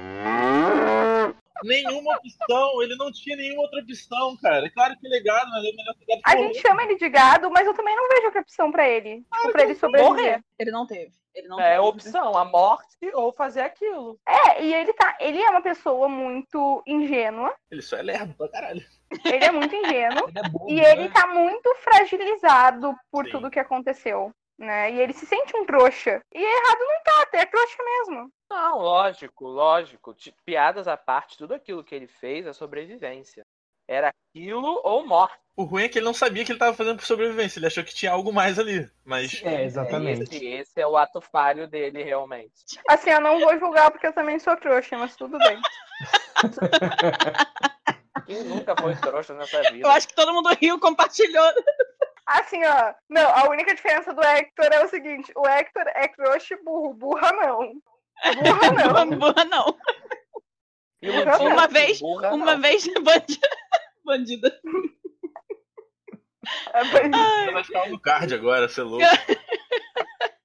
Nenhuma opção. Ele não tinha nenhuma outra opção, cara. É claro que é legal, mas é melhor pegar A porra. gente chama ele de gado, mas eu também não vejo outra opção pra ele. Tipo, pra ele sobreviver. Morrer. Ele não teve. Ele não É teve. opção, a morte ou fazer aquilo. É, e ele tá. Ele é uma pessoa muito ingênua. Ele só é lerdo pra caralho. Ele é muito ingênuo. ele é bobo, E ele né? tá muito fragilizado por Sim. tudo que aconteceu. Né? E ele se sente um trouxa. E errado não tá, até é trouxa mesmo. Não, lógico, lógico. Piadas à parte, tudo aquilo que ele fez é sobrevivência. Era aquilo ou morte. O ruim é que ele não sabia que ele tava fazendo por sobrevivência. Ele achou que tinha algo mais ali. Mas. É, exatamente. Esse, esse é o ato falho dele, realmente. Assim, eu não vou julgar porque eu também sou trouxa, mas tudo bem. Quem nunca foi trouxa nessa vida? Eu acho que todo mundo riu, compartilhou. Assim, ó. Não, a única diferença do Hector é o seguinte: o Hector é trouxa e burro. Burra não. Burra não. Burra não. Uma vez- burra, Uma não. vez bandida. bandida. Você vai ficar no card agora, você é louco.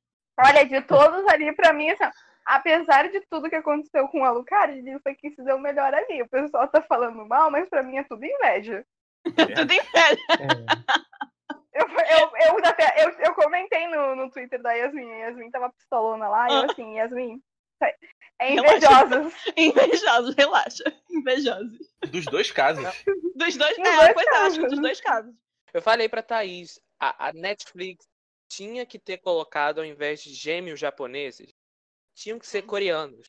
Olha, de todos ali, pra mim, assim, apesar de tudo que aconteceu com o Alucard, ele foi quem se deu melhor ali. O pessoal tá falando mal, mas pra mim é tudo inveja. Tudo em pé. Eu, eu, eu, até, eu, eu comentei no, no Twitter da Yasmin, a Yasmin tava pistolona lá, e eu assim, Yasmin, é invejosas. Invejosos, relaxa. Invejosos. Dos dois casos. Dos dois, é, dois pois é, acho casos. dos dois casos. Eu falei pra Thaís, a, a Netflix tinha que ter colocado, ao invés de gêmeos japoneses, tinham que ser coreanos.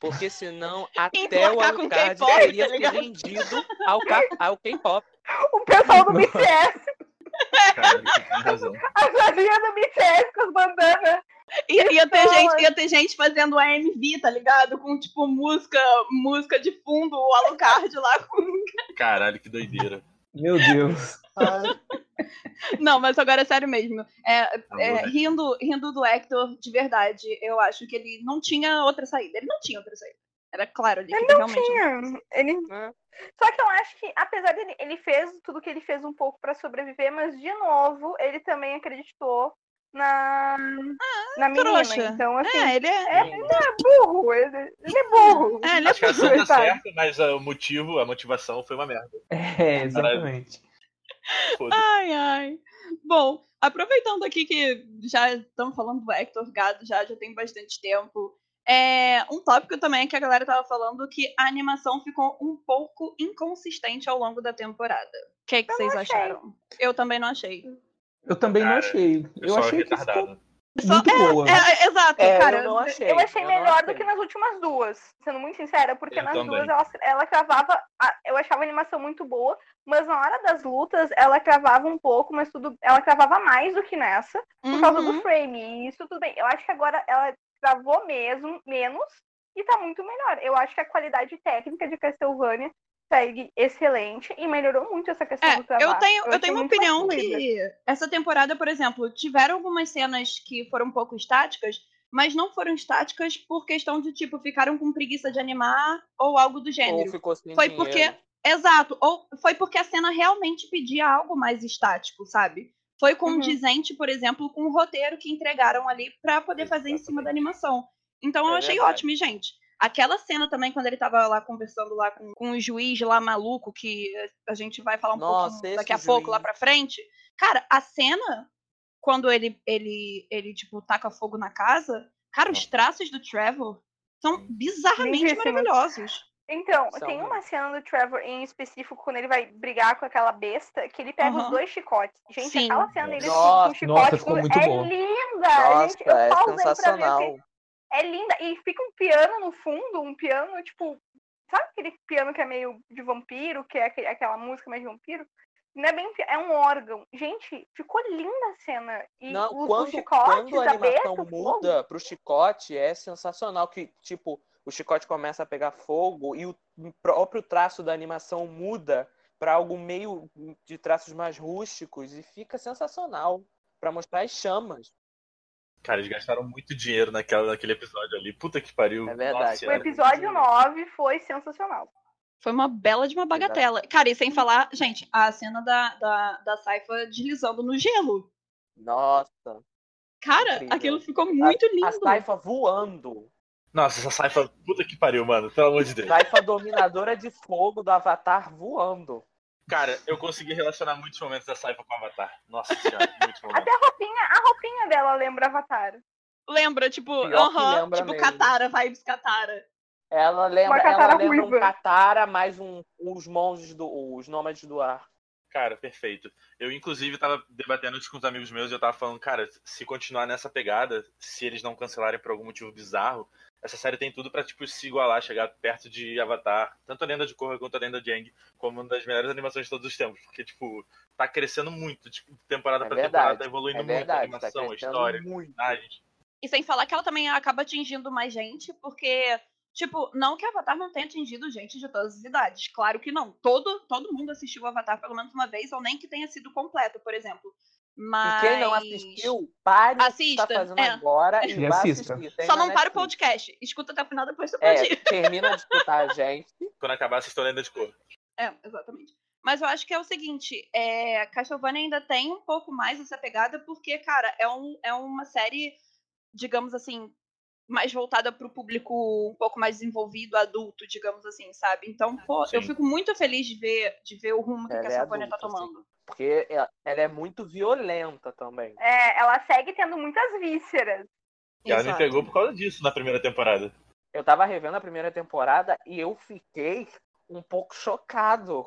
Porque senão até o Alucard teria tá ligado? vendido ao, ao K-pop. O pessoal do. BTS, Cara, você tem razão. a fadinha do BTS com as bandanas. Ia, ia ter Pessoas. gente, ia ter gente fazendo AMV, tá ligado? Com, tipo, música, música de fundo, o Alucard lá com. Caralho, que doideira. Meu Deus. Não, mas agora é sério mesmo. É, Tá é, né? rindo, rindo do Hector, de verdade, eu acho que ele não tinha outra saída. Ele não tinha outra saída. Era claro ali. Ele não realmente tinha. Ele... É. Só que eu acho que, apesar dele, ele fez tudo que ele fez um pouco pra sobreviver, mas de novo, ele também acreditou na, na menina. trouxa. Então, assim, É, ele é. é, ele é burro. Ele, ele é burro. É, ele é Acho que a tá certa, mas ah, o motivo, a motivação foi uma merda. É, exatamente. Ai, ai. Bom, aproveitando aqui que já estamos falando do Hector Gado, já, já tem bastante tempo. É, um tópico também que a galera tava falando que a animação ficou um pouco inconsistente ao longo da temporada. O que, é que Eu vocês acharam? Eu também não achei. Eu também não Cara, achei. Eu achei que retardado. ficou, Só- muito boa. É, é, exato, É, cara. eu não achei. Eu achei não melhor do achei. que nas últimas duas, sendo muito sincera, porque Eu nas também. duas ela, ela cravava. a- eu achava a animação muito boa, mas na hora das lutas ela cravava um pouco, mas tudo. Ela cravava mais do que nessa, por causa Uhum. do frame. E isso tudo bem. Eu acho que agora ela cravou mesmo, menos, e tá muito melhor. Eu acho que a qualidade técnica de Castlevania segue excelente e melhorou muito essa questão É, do trabalho. eu tenho, eu achei tenho uma opinião que essa temporada, por exemplo, tiveram algumas cenas que foram um pouco estáticas, mas não foram estáticas por questão de, tipo, ficaram com preguiça de animar ou algo do Ou gênero. ficou sem Foi dinheiro. porque. Exato, ou foi porque a cena realmente pedia algo mais estático, sabe? Foi condizente, por exemplo, com o roteiro que entregaram ali pra poder fazer em cima da animação. Então eu É achei verdade. ótimo, gente. Aquela cena também, quando ele tava lá conversando lá com, com o juiz lá maluco, que a gente vai falar um Nossa, pouco daqui a pouco lá juiz. pra frente. Cara, a cena, quando ele, ele, ele tipo, taca fogo na casa, cara, os traços do Trevor são bizarramente Lindíssimos. maravilhosos. Então, São tem uma cena do Trevor em específico quando ele vai brigar com aquela besta, que ele pega os dois chicotes. Gente, Sim. aquela cena dele Nossa, com o chicote nossa, ficou muito é boa. linda! Nossa, gente, eu é pauso aí pra ver, sensacional. porque é linda. E fica um piano no fundo, um piano, tipo, sabe aquele piano que é meio de vampiro, que é aquela música mais de vampiro? Não é bem, é um órgão. Gente, ficou linda a cena. E Não, os, quando, os chicotes, quando a animação o fogo. muda pro chicote, é sensacional que, tipo, o chicote começa a pegar fogo e o próprio traço da animação muda para algo meio de traços mais rústicos e fica sensacional para mostrar as chamas. Cara, eles gastaram muito dinheiro naquela, naquele episódio ali. Puta que pariu. É verdade. Nossa O episódio 9 foi sensacional. Foi uma bela de uma bagatela. Cara, e sem falar, gente, a cena da, da, da Saifa deslizando no gelo. Nossa, Cara, Incrível. aquilo ficou muito lindo. a Saifa voando. Nossa, essa saifa. Puta que pariu, mano. Pelo amor de Deus. Saifa dominadora de fogo do Avatar voando. Cara, eu consegui relacionar muitos momentos da saifa com o Avatar. Nossa senhora, muitos momentos. Até a roupinha, a roupinha dela lembra Avatar. Lembra, tipo, aham, lembra tipo mesmo. Katara, vibes Katara. Ela lembra, Uma Katara ela lembra um. Katara mais um, os monges do, os nômades do ar. Cara, perfeito. Eu, inclusive, tava debatendo isso com os amigos meus e eu tava falando, cara, se continuar nessa pegada, se eles não cancelarem por algum motivo bizarro, essa série tem tudo pra, tipo, se igualar, chegar perto de Avatar, tanto a Lenda de Korra quanto a Lenda de Aang, como uma das melhores animações de todos os tempos, porque, tipo, tá crescendo muito, tipo, temporada É pra verdade, temporada, tá evoluindo É muito a verdade, tá animação, a crescendo história, muito. a gente. E sem falar que ela também acaba atingindo mais gente, porque, tipo, não que Avatar não tenha atingido gente de todas as idades. Claro que não. Todo, todo mundo assistiu Avatar pelo menos uma vez, ou nem que tenha sido completo, por exemplo. Mas. E quem não assistiu, pare o que Assista, tá fazendo é. agora e E vá assista. assistir. Só não para o podcast. Escuta até o final, depois você pode É, ir. termina de escutar a gente. Quando acabar, assistam a Lenda de Korra. É, exatamente. Mas eu acho que é o seguinte, é, Castlevania ainda tem um pouco mais essa pegada, porque, cara, é, um, é uma série, digamos assim, mais voltada para o público um pouco mais desenvolvido, adulto, digamos assim, sabe? Então, pô, eu Sim. fico muito feliz de ver, de ver o rumo que Ela é Castlevania tá adulta, sim. tomando. Porque ela ela é muito violenta também. É, ela segue tendo muitas vísceras. E ela me pegou por causa disso na primeira temporada. Eu tava revendo a primeira temporada e eu fiquei um pouco chocado.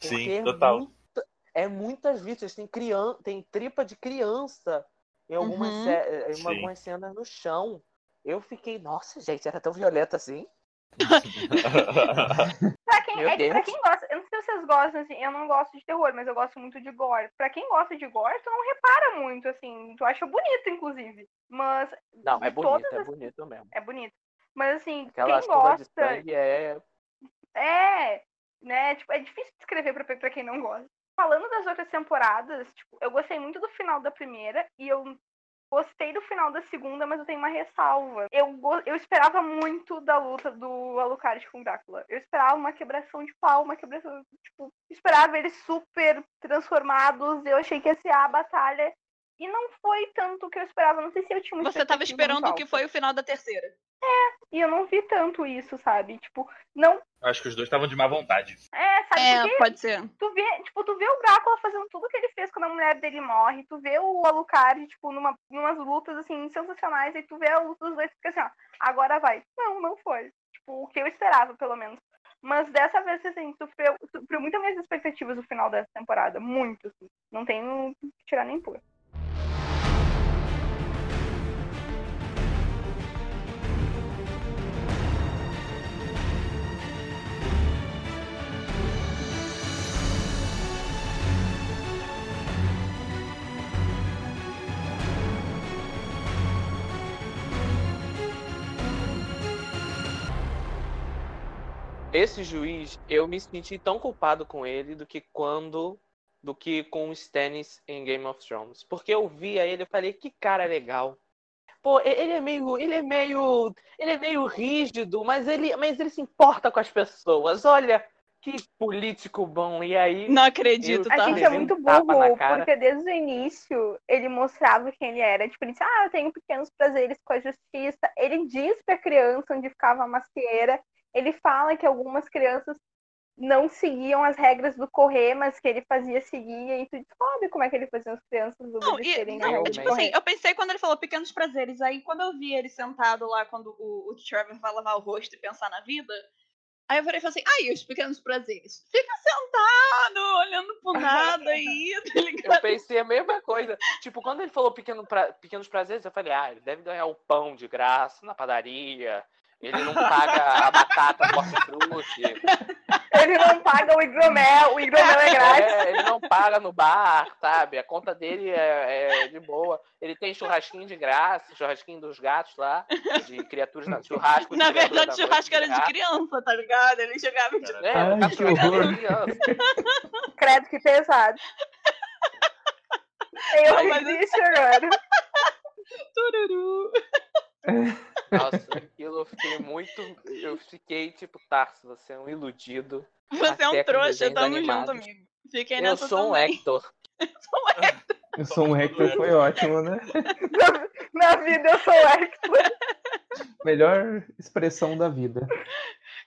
Porque Sim, é total. muita- é muitas vítimas. Tem, crian... tem tripa de criança em algumas, Uhum. ce- em Sim. algumas cenas no chão. Eu fiquei, nossa, gente, era tão violenta assim. Pra quem, é pra quem gosta, eu não sei se vocês gostam, assim, eu não gosto de terror, mas eu gosto muito de gore. Pra quem gosta de gore, tu não repara muito, assim, tu acha bonito, inclusive. Mas Não, é bonito, todas é bonito mesmo. é bonito. Mas assim, Aquela quem gosta, é. é, né, tipo, é difícil descrever pra, pra quem não gosta. Falando das outras temporadas, tipo, eu gostei muito do final da primeira e eu gostei do final da segunda, mas eu tenho uma ressalva. Eu, eu esperava muito da luta do Alucard com o Drácula. Eu esperava uma quebração de pau, uma quebração, tipo, esperava eles super transformados. Eu achei que ia ser a batalha. E não foi tanto o que eu esperava. Não sei se eu tinha uma Você tava expectativa esperando o que foi o final da terceira. E eu não vi tanto isso, sabe? Tipo, não. Acho que os dois estavam de má vontade. É, sabe? É, Porque pode ser. tu vê, tipo, tu vê o Drácula fazendo tudo que ele fez quando a mulher dele morre, tu vê o Alucard, tipo, numa, numas lutas, assim, sensacionais, e tu vê a luta dos dois e fica assim, ó, agora vai. Não, não foi. Tipo, o que eu esperava, pelo menos. Mas dessa vez, assim, sofreu, sofreu muito as minhas expectativas no final dessa temporada. Muito, assim. Não tenho que tirar nem pôr. Esse juiz, eu me senti tão culpado com ele do que quando. do que com o Stannis em Game of Thrones. Porque eu via ele e falei, que cara legal. Pô, ele é meio. ele é meio. ele é meio rígido, mas ele, mas ele se importa com as pessoas. Olha, que político bom. E aí. Não acredito, Eu- A tá? gente é muito burro, porque desde o início ele mostrava quem ele era. Tipo, ele disse, ah, eu tenho pequenos prazeres com a justiça. Ele diz pra criança onde ficava a macieira. Ele fala que algumas crianças não seguiam as regras do correr, mas que ele fazia seguir. E aí tu descobre como é que ele fazia as crianças Não, e, não, tipo do assim, eu pensei quando ele falou pequenos prazeres, aí quando eu vi ele sentado lá, quando o, o Trevor vai lavar o rosto e pensar na vida, aí eu falei e falei assim, ai, os pequenos prazeres. Fica sentado, olhando pro nada aí, tá Eu ligado? pensei a mesma coisa. Tipo, quando ele falou pequeno pra- pequenos prazeres, eu falei, ah, ele deve ganhar o pão de graça na padaria. Ele não paga a batata do hortifruti. Ele não paga o hidromel, o hidromel é grátis. É, ele não paga no bar, sabe? A conta dele é, é de boa. Ele tem churrasquinho de graça, churrasquinho dos gatos lá, de criaturas na churrasco. de Na verdade, da churrasco era de gato. criança, tá ligado? Ele jogava de... É, Ai, que horror. de criança. Credo que pesado. Eu Não, mas- existe agora. Tururu. Nossa, aquilo eu fiquei muito. Eu fiquei tipo, Tarso, você é um iludido. Você é um trouxa, tamo animados. junto, amigo. Fiquei Eu nessa sou um também. Hector. Eu sou um Hector, foi ótimo, né? Na vida eu sou Hector. Melhor expressão da vida.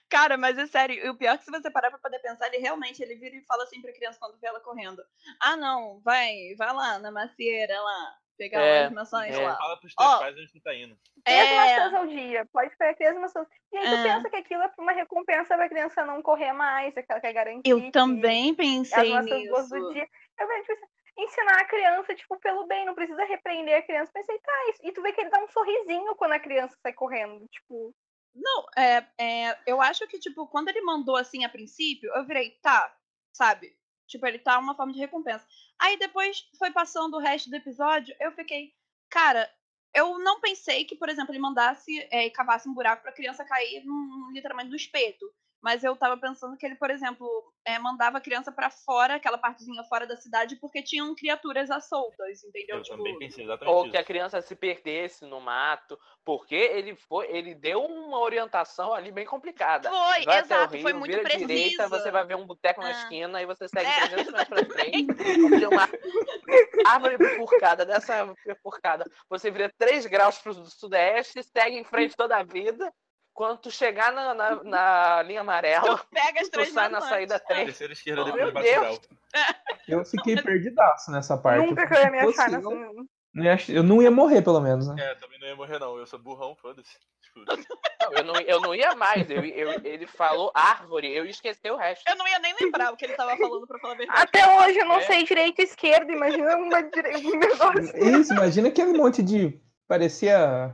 Cara, mas é sério, e o pior é que se você parar pra poder pensar, ele realmente, ele vira e fala assim pra criança quando vê ela correndo. Ah, não, vai, vai lá na macieira lá, pegar É, umas maçãs é. lá. Fala pros teus Ó. pais onde tu tá indo. Três É, maçãs ao dia. Pode pegar três maçãs. E aí tu É. pensa que aquilo é uma recompensa pra criança não correr mais, aquela que é garantir. eu que também As pensei maçãs boas do nisso. dia. Eu tipo, assim, ensinar a criança, tipo, pelo bem, não precisa repreender a criança. Pensei, tá, isso. E tu vê que ele dá um sorrisinho quando a criança sai correndo. Tipo, Não, é, é, eu acho que, tipo, quando ele mandou assim a princípio, eu virei, tá, sabe? Tipo, ele tá uma forma de recompensa. Aí depois foi passando o resto do episódio, eu fiquei, cara, eu não pensei que, por exemplo, ele mandasse é, cavasse um buraco pra criança cair num, literalmente no espeto. Mas eu tava pensando que ele, por exemplo, é, mandava a criança pra fora, aquela partezinha fora da cidade, porque tinham criaturas à soltas, entendeu? Eu Tipo, também pensei exatamente Ou isso. que a criança se perdesse no mato, porque ele foi, ele deu uma orientação ali bem complicada. Foi, Vai o exato, rio, foi muito vira à precisa. direita, você vai ver um boteco na Ah. esquina e você segue É, 300 metros pra frente. Tem uma árvore bifurcada, dessa bifurcada. Você vira 3 graus pro sudeste, segue em frente toda a vida. Quando tu chegar na, na, na linha amarela, Tu pega as tu três sai na saída 3. Terceira esquerda Oh, depois meu. Eu fiquei perdidaço nessa parte. nunca que eu ia me achar nessa. eu, não ia morrer, pelo menos, né? É, também não ia morrer não, eu sou burrão, foda-se. Tipo, Não, eu, não, eu não ia mais. Eu, eu- ele falou árvore, eu esqueci o resto. Eu não ia nem lembrar o que ele tava falando, pra falar a verdade. Até hoje eu não É. sei direito e esquerda, imagina uma dire... um negócio. Isso, imagina aquele monte de. Parecia.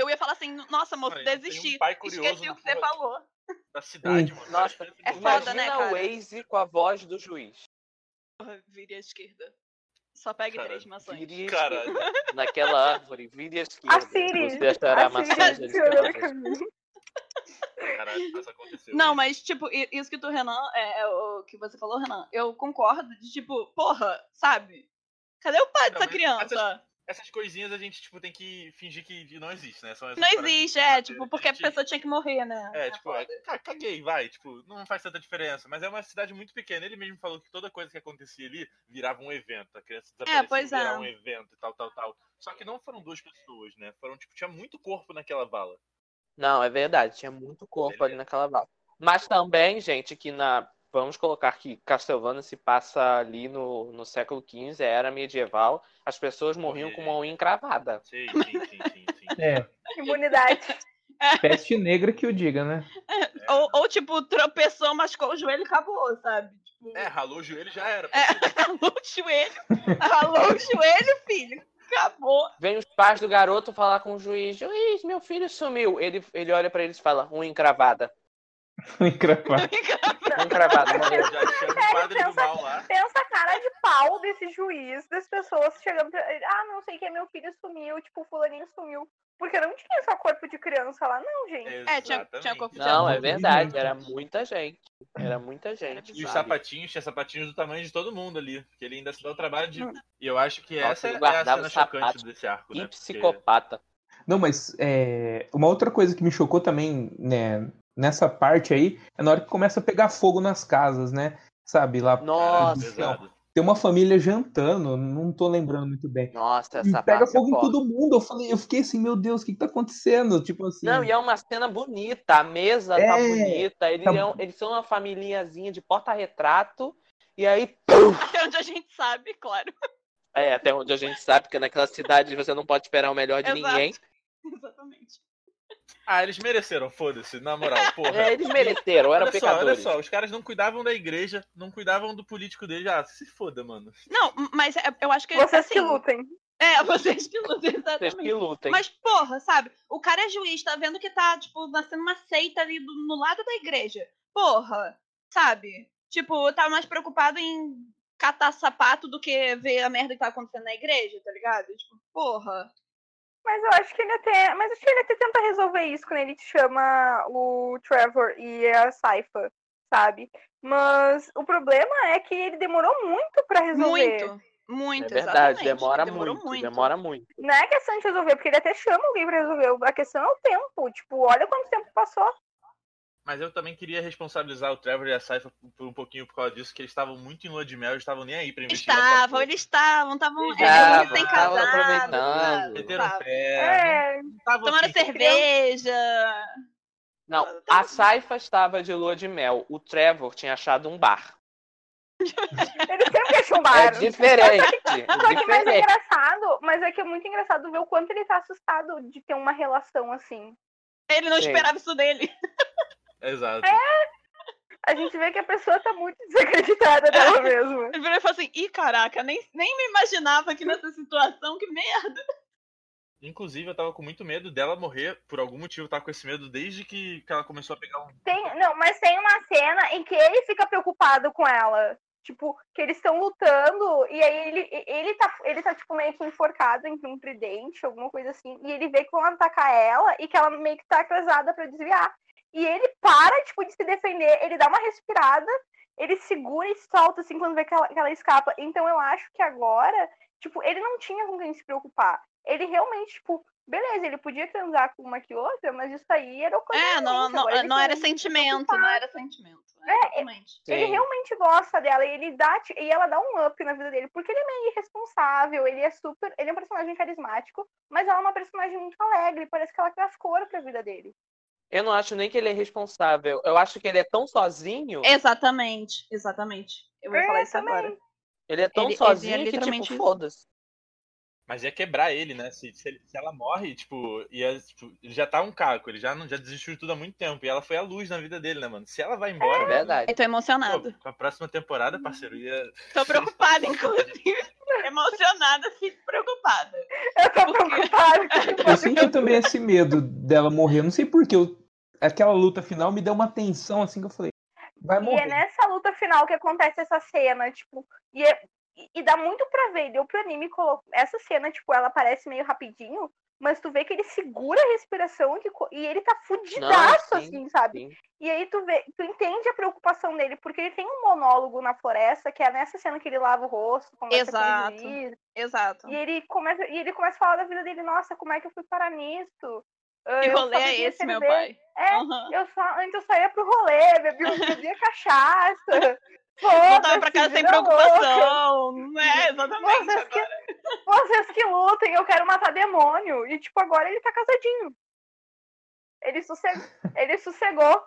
Eu ia falar assim, nossa, moço, um desisti. pai curioso Esqueci o que você falou. da cidade, Hum. mano. Nossa, É Imagina foda, né, cara? o Waze com a voz do juiz. Porra, Vire à esquerda. Só pegue Caralho, três maçãs. Vire esquerda. Naquela árvore, vire à esquerda. A Siri. Você achará A maçãs. Caralho, isso aconteceu. Não, mas, tipo, isso que tu, Renan, é, é o que você falou, Renan, eu concordo de, tipo, porra, sabe? Cadê o pai Não, dessa mas criança? Essas coisinhas a gente, tipo, tem que fingir que não existe, né? São essas Não existe, é, tipo, que porque a gente- pessoa tinha que morrer, né? É, tipo, foda. ca- caguei, vai, tipo, não faz tanta diferença. Mas é uma cidade muito pequena. Ele mesmo falou que toda coisa que acontecia ali virava um evento. A criança desaparecia, pois é. virava um evento e tal, tal, tal. Só que não foram duas pessoas, né? Foram, tipo, tinha muito corpo naquela vala. Não, é verdade, tinha muito corpo ali naquela vala. Mas também, gente, que na. Vamos colocar que Castlevania se passa ali no, no século XV, era medieval, as pessoas morriam com uma unha encravada. Sim, sim, sim, sim, sim. É, Imunidade. peste negra que o diga, né? É, Ou, ou, tipo, tropeçou, machucou o joelho e acabou, sabe? Tipo, É, ralou o joelho já era. É, ralou o joelho. Ralou o joelho, filho. Acabou. Vem os pais do garoto falar com o juiz: Juiz, meu filho sumiu. Ele, ele olha pra eles e fala: unha encravada. Encravado. Encravado, morreu. Já chama o padre do mal lá. Pensa a cara de pau desse juiz, das pessoas chegando pra... Ah, não sei que meu filho sumiu, tipo, o fulaninho sumiu. Porque não tinha só corpo de criança lá, não, gente. É, tinha- tinha corpo de Não, é verdade. Era muita gente. Era muita gente. E os sapatinhos, tinha sapatinhos do tamanho de todo mundo ali. Que ele ainda se dá o trabalho de. Hum. E eu acho que Nossa, essa é a cena chocante desse arco, né? Que Porque- psicopata. Não, mas é, uma outra coisa que me chocou também, né, nessa parte aí, é na hora que começa a pegar fogo nas casas, né? Sabe, lá Nossa. Pesado. tem uma família jantando, não tô lembrando muito bem. Nossa, E essa pega parte é fogo em foda. todo mundo. Eu falei, eu fiquei assim, meu Deus, o que, que tá acontecendo? Tipo assim. Não, e é uma cena bonita, a mesa tá É, bonita, eles, tá- é eles são uma famíliazinha de porta-retrato, e aí, Até onde a gente sabe, claro. é, até onde a gente sabe que naquela cidade você não pode esperar o melhor de Exato. ninguém. Exatamente. Ah, eles mereceram, foda-se, na moral, porra. É, eles mereceram, eram olha só, olha pecadores. só, os caras não cuidavam da igreja, não cuidavam do político dele. Ah, se foda, mano. Não, mas é- eu acho que. Vocês assim, que lutem. É, vocês que lutem, Vocês exatamente. que lutem. Mas, porra, sabe? O cara é juiz, tá vendo que tá, tipo, nascendo uma seita ali do- no lado da igreja. Porra, sabe? Tipo, tá mais preocupado em catar sapato do que ver a merda que tá acontecendo na igreja, tá ligado? Tipo, porra. Mas eu acho que ele até. Mas acho que ele até tenta resolver isso quando ele chama o Trevor e a Saifa, sabe? Mas o problema é que ele demorou muito pra resolver. Muito, muito, é verdade, demora Demorou muito, demora muito. Não é questão de resolver, porque ele até chama alguém pra resolver. A questão é o tempo. Tipo, olha quanto tempo passou. Mas eu também queria responsabilizar o Trevor e a Saifa por um pouquinho por causa disso, que eles estavam muito em lua de mel, eles estavam nem aí pra investigar. Estavam, eles estavam, estavam. Eles Eles estavam, estavam estavam casados, aproveitando. Meteram pé. É, Tomaram assim, cerveja. Não, a Saifa estava de lua de mel, o Trevor tinha achado um bar. ele sempre achou um É bar. diferente. Só que mais é engraçado, mas é que é muito engraçado ver o quanto ele tá assustado de ter uma relação assim. Ele não Sim. esperava isso dele. Exato. A gente vê que a pessoa tá muito desacreditada dela mesma. Ele virou e falou assim: ih, caraca, nem, nem me imaginava aqui nessa situação, que merda. Inclusive, eu tava com muito medo dela morrer. Por algum motivo, eu tava com esse medo desde que, que ela começou a pegar um. Tem, não, mas tem uma cena em que ele fica preocupado com ela. Tipo, que eles estão lutando e aí ele, ele, tá, ele tá, tipo, meio que enforcado entre um tridente, alguma coisa assim. E ele vê que vão atacar ela e que ela meio que tá atrasada pra desviar. E ele para, tipo, de se defender, ele dá uma respirada, ele segura e solta, assim, quando vê que ela, que ela escapa. Então eu acho que agora, tipo, ele não tinha com quem se preocupar. Ele realmente, tipo, beleza, ele podia transar com uma que outra, mas isso aí era o É, não, não, não era sentimento, não era sentimento. É, exatamente. Ele Sim. realmente gosta dela e ele dá e ela dá um up na vida dele, porque ele é meio irresponsável, ele é super, ele é um personagem carismático, mas ela é uma personagem muito alegre, parece que ela traz cor pra vida dele. Eu não acho nem que ele é responsável. Eu acho que ele é tão sozinho. Exatamente, exatamente. Eu É, falar isso também. agora. Ele é tão Ele- ele é sozinho que, literalmente tipo, foda-se. Mas ia quebrar ele, né? Se, se, ele- se ela morre, tipo, ia, tipo, ele já tá um caco, ele já, não, já desistiu de tudo há muito tempo. E ela foi a luz na vida dele, né, mano? Se ela vai É embora, verdade. Eu tô emocionada. pô, com a próxima temporada, parceiro, ia. Tô preocupada, inclusive. Emocionada, fico preocupada. Eu tô Por quê? preocupada. Eu senti também esse medo dela morrer. Não sei porquê. Aquela luta final me deu uma tensão assim que eu falei. Vai E é morrer. nessa luta final que acontece essa cena, tipo, e, é- e- dá muito pra ver, deu pro anime colocar essa cena, tipo, ela aparece meio rapidinho, mas tu vê que ele segura a respiração e, e ele tá fudidaço, sim, assim, sabe? Sim. E aí tu vê, tu entende a preocupação dele, porque ele tem um monólogo na floresta, que é nessa cena que ele lava o rosto, conversa Exato. com o juiz, Exato. e ele começa, e ele começa a falar da vida dele, nossa, como é que eu fui parar nisso? Que eu rolê é esse, meu cerveja. pai? É, Aham. eu só, antes eu saía pro rolê, bebia, bebia cachaça. Voltava pra casa sem louca. preocupação. É, exatamente. Vocês que, vocês que lutem, eu quero matar demônio. E, tipo, agora ele tá casadinho. Ele, sossegou, ele sossegou.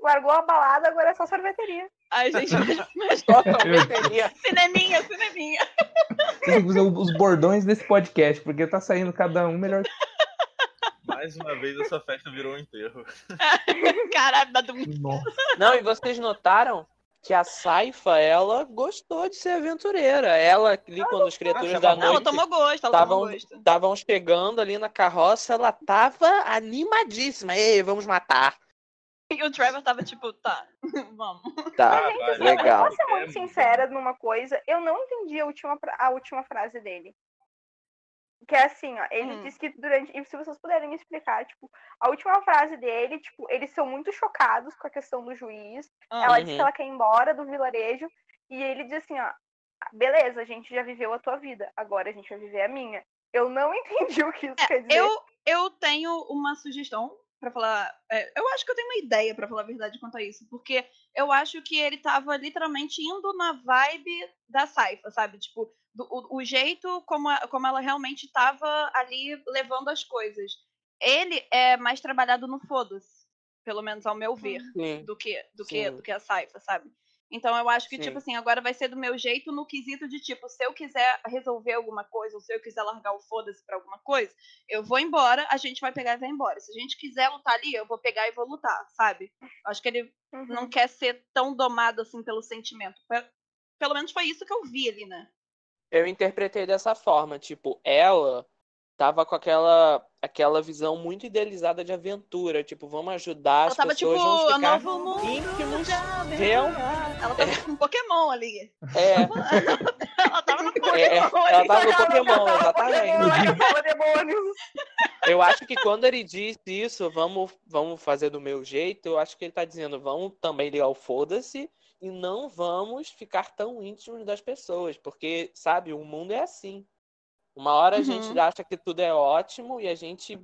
Largou a balada, agora é só sorveteria. Ai, gente, mas... Só sorveteria. cineminha, cineminha. Tem que fazer os bordões desse podcast, porque tá saindo cada um melhor. Mais uma vez essa festa virou um enterro. Caralho, dá. Nossa. Não, e vocês notaram que a Saifa, ela gostou de ser aventureira. Ela ali, quando as criaturas Ah, da Não, ela noite tomou gosto, ela tomou estavam gosto. estavam chegando ali na carroça, ela tava animadíssima. Ei, vamos matar. E o Trevor tava tipo, tá, vamos. Tá, Ah, Gente, vai, legal. eu vou ser É, muito sincera numa coisa. Eu não entendi a última, a última frase dele. Que é assim, ó. Ele Hum. disse que durante. E se vocês puderem me explicar, tipo, a última frase dele, tipo, eles são muito chocados com a questão do juiz. Ah, Ela Uhum. diz que ela quer ir embora do vilarejo. E ele diz assim, ó. Beleza, a gente já viveu a tua vida. Agora a gente vai viver a minha. Eu não entendi o que isso quer dizer. Eu, eu tenho uma sugestão pra falar. é, eu acho que eu tenho uma ideia pra falar a verdade quanto a isso, porque eu acho que ele tava literalmente indo na vibe da Saifa, sabe? Tipo, do- o, o jeito como, a- como ela realmente tava ali levando as coisas. Ele é mais trabalhado no foda-se, pelo menos ao meu ver, Sim. do que do que Sim. do que a Saifa, sabe? Então eu acho que, Sim. tipo assim, agora vai ser do meu jeito no quesito de, tipo, se eu quiser resolver alguma coisa, ou se eu quiser largar o foda-se pra alguma coisa, eu vou embora, a gente vai pegar e vai embora. Se a gente quiser lutar ali, eu vou pegar e vou lutar, sabe? Acho que ele Uhum. não quer ser tão domado assim pelo sentimento. Pe- Pelo menos foi isso que eu vi ali, né? Eu interpretei dessa forma, tipo, ela tava com aquela aquela visão muito idealizada de aventura, tipo, vamos ajudar Ela as tava tipo, pessoas, vamos o ficar novo mundo. íntimos, real- Ela tava com um Pokémon ali. É, Ela tava no Pokémon é, ela tava no Ela Pokémon, exatamente. Eu acho que quando ele diz isso, vamos, vamos fazer do meu jeito, eu acho que ele tá dizendo, vamos também ligar o foda-se e não vamos ficar tão íntimos das pessoas, porque, sabe, o mundo é assim. Uma hora a Uhum. gente acha que tudo é ótimo e a gente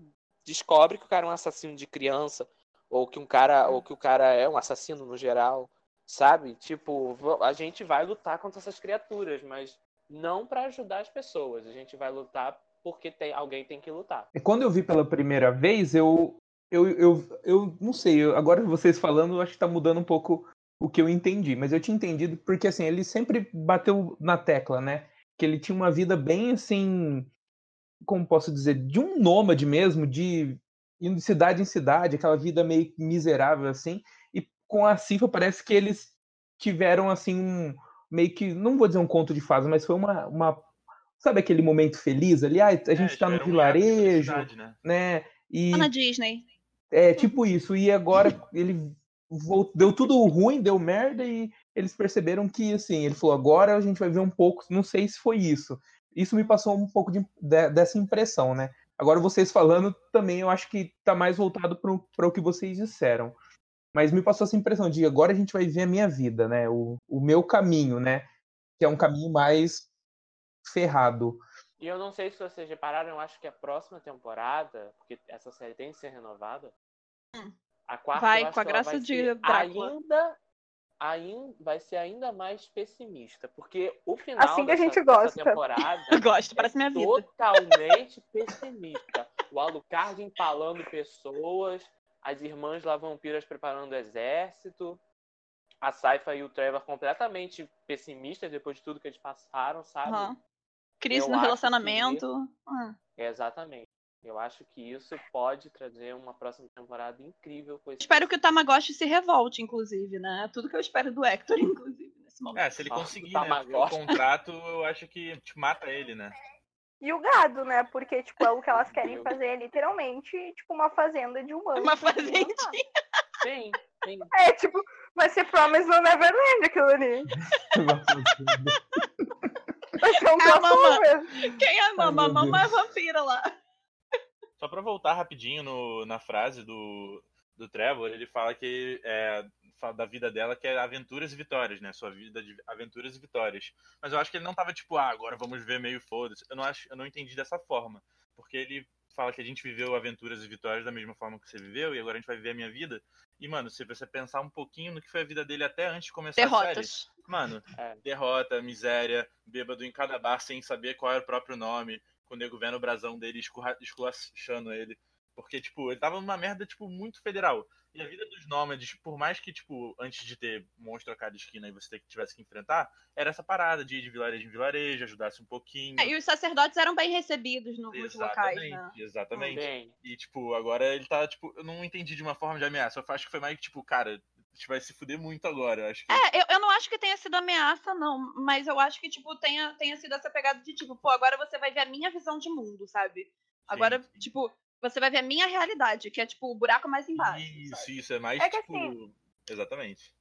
descobre que o cara é um assassino de criança, ou que um cara, ou que o cara é um assassino no geral, sabe? Tipo, a gente vai lutar contra essas criaturas, mas não pra ajudar as pessoas. A gente vai lutar porque tem, alguém tem que lutar. E Quando eu vi pela primeira vez, eu. Eu, eu, eu não sei, eu- agora vocês falando, eu acho que tá mudando um pouco o que eu entendi. Mas eu tinha entendido porque, assim, ele sempre bateu na tecla, né? Que ele tinha uma vida bem, assim. Como posso dizer? De um nômade mesmo, de indo de cidade em cidade, aquela vida meio miserável, assim. E com a Cifa parece que eles tiveram, assim, um. Meio que. Não vou dizer um conto de fadas, mas foi uma. uma sabe aquele momento feliz ali? Ah, a gente É, tá no um vilarejo, felicidade, né? né? E Tá na Disney. é tipo isso. E agora ele deu tudo ruim, deu merda e eles perceberam que assim, ele falou: "Agora a gente vai ver um pouco, não sei se foi isso". Isso me passou um pouco de- de- dessa impressão, né? Agora vocês falando também, eu acho que tá mais voltado para o que vocês disseram. Mas me passou essa impressão de agora a gente vai ver a minha vida, né? O, o meu caminho, né? Que é um caminho mais ferrado. E eu não sei se vocês repararam, eu acho que a próxima temporada, porque essa série tem que ser renovada, Hum. A quarta Vai, com a graça vai de Drácula. ainda, ainda vai ser ainda mais pessimista, porque o final Assim que a dessa, gente dessa gosta. temporada gosto, é parece minha vida. totalmente pessimista. O Alucard empalando pessoas, as irmãs lá vampiras preparando o exército, a Saifa e o Trevor completamente pessimistas depois de tudo que eles passaram, sabe? Aham. Crise Eu no acho que- relacionamento. Ah. Exatamente. Eu acho que isso pode trazer uma próxima temporada incrível com esse. Espero que o Tamagotchi se revolte, inclusive, né? É Tudo que eu espero do Hector, inclusive, nesse momento. É, se ele conseguir, o né? O contrato, eu acho que te mata ele, né? E o gado, né? Porque, tipo, é o que elas querem fazer é literalmente, tipo, uma fazenda de humanos. Uma fazendinha. Sim, sim. É, tipo, vai ser Promise no Neverland aquilo ali. Vai ser um É a mamã. crossover. Quem é a Ai, mamãe? meu A mamãe é vampira lá. Só pra voltar rapidinho no- na frase do, do Trevor, ele fala que é, fala da vida dela que é aventuras e vitórias, né? Sua vida de aventuras e vitórias. Mas eu acho que ele não tava tipo, ah, agora vamos ver meio foda-se. Eu não acho, eu não entendi dessa forma, porque ele fala que a gente viveu aventuras e vitórias da mesma forma que você viveu e agora a gente vai viver a minha vida. E mano, se você pensar um pouquinho no que foi a vida dele até antes de começar a série, Derrotas. Mano, É. derrota, miséria, bêbado em cada bar sem saber qual era o próprio nome, com o nego vendo o brasão dele esculachando ele. Porque, tipo, ele tava numa merda, tipo, muito federal. E a vida dos nômades, por mais que, tipo, antes de ter monstro a cada esquina e você tivesse que enfrentar, era essa parada de ir de vilarejo em vilarejo, ajudasse um pouquinho. É, e os sacerdotes eram bem recebidos no- nos locais, Exatamente, né? exatamente. Bem, E, tipo, agora ele tá, tipo, eu não entendi de uma forma de ameaça. Eu acho que foi mais, tipo, cara, a gente vai se fuder muito agora. Eu acho que. É, eu, eu não acho que tenha sido ameaça, não. Mas eu acho que, tipo, tenha, tenha sido essa pegada de, tipo, pô, agora você vai ver a minha visão de mundo, sabe? Agora, tipo, você vai ver a minha realidade, que é tipo o buraco mais embaixo. Isso, isso, é mais É que tipo. assim- Exatamente.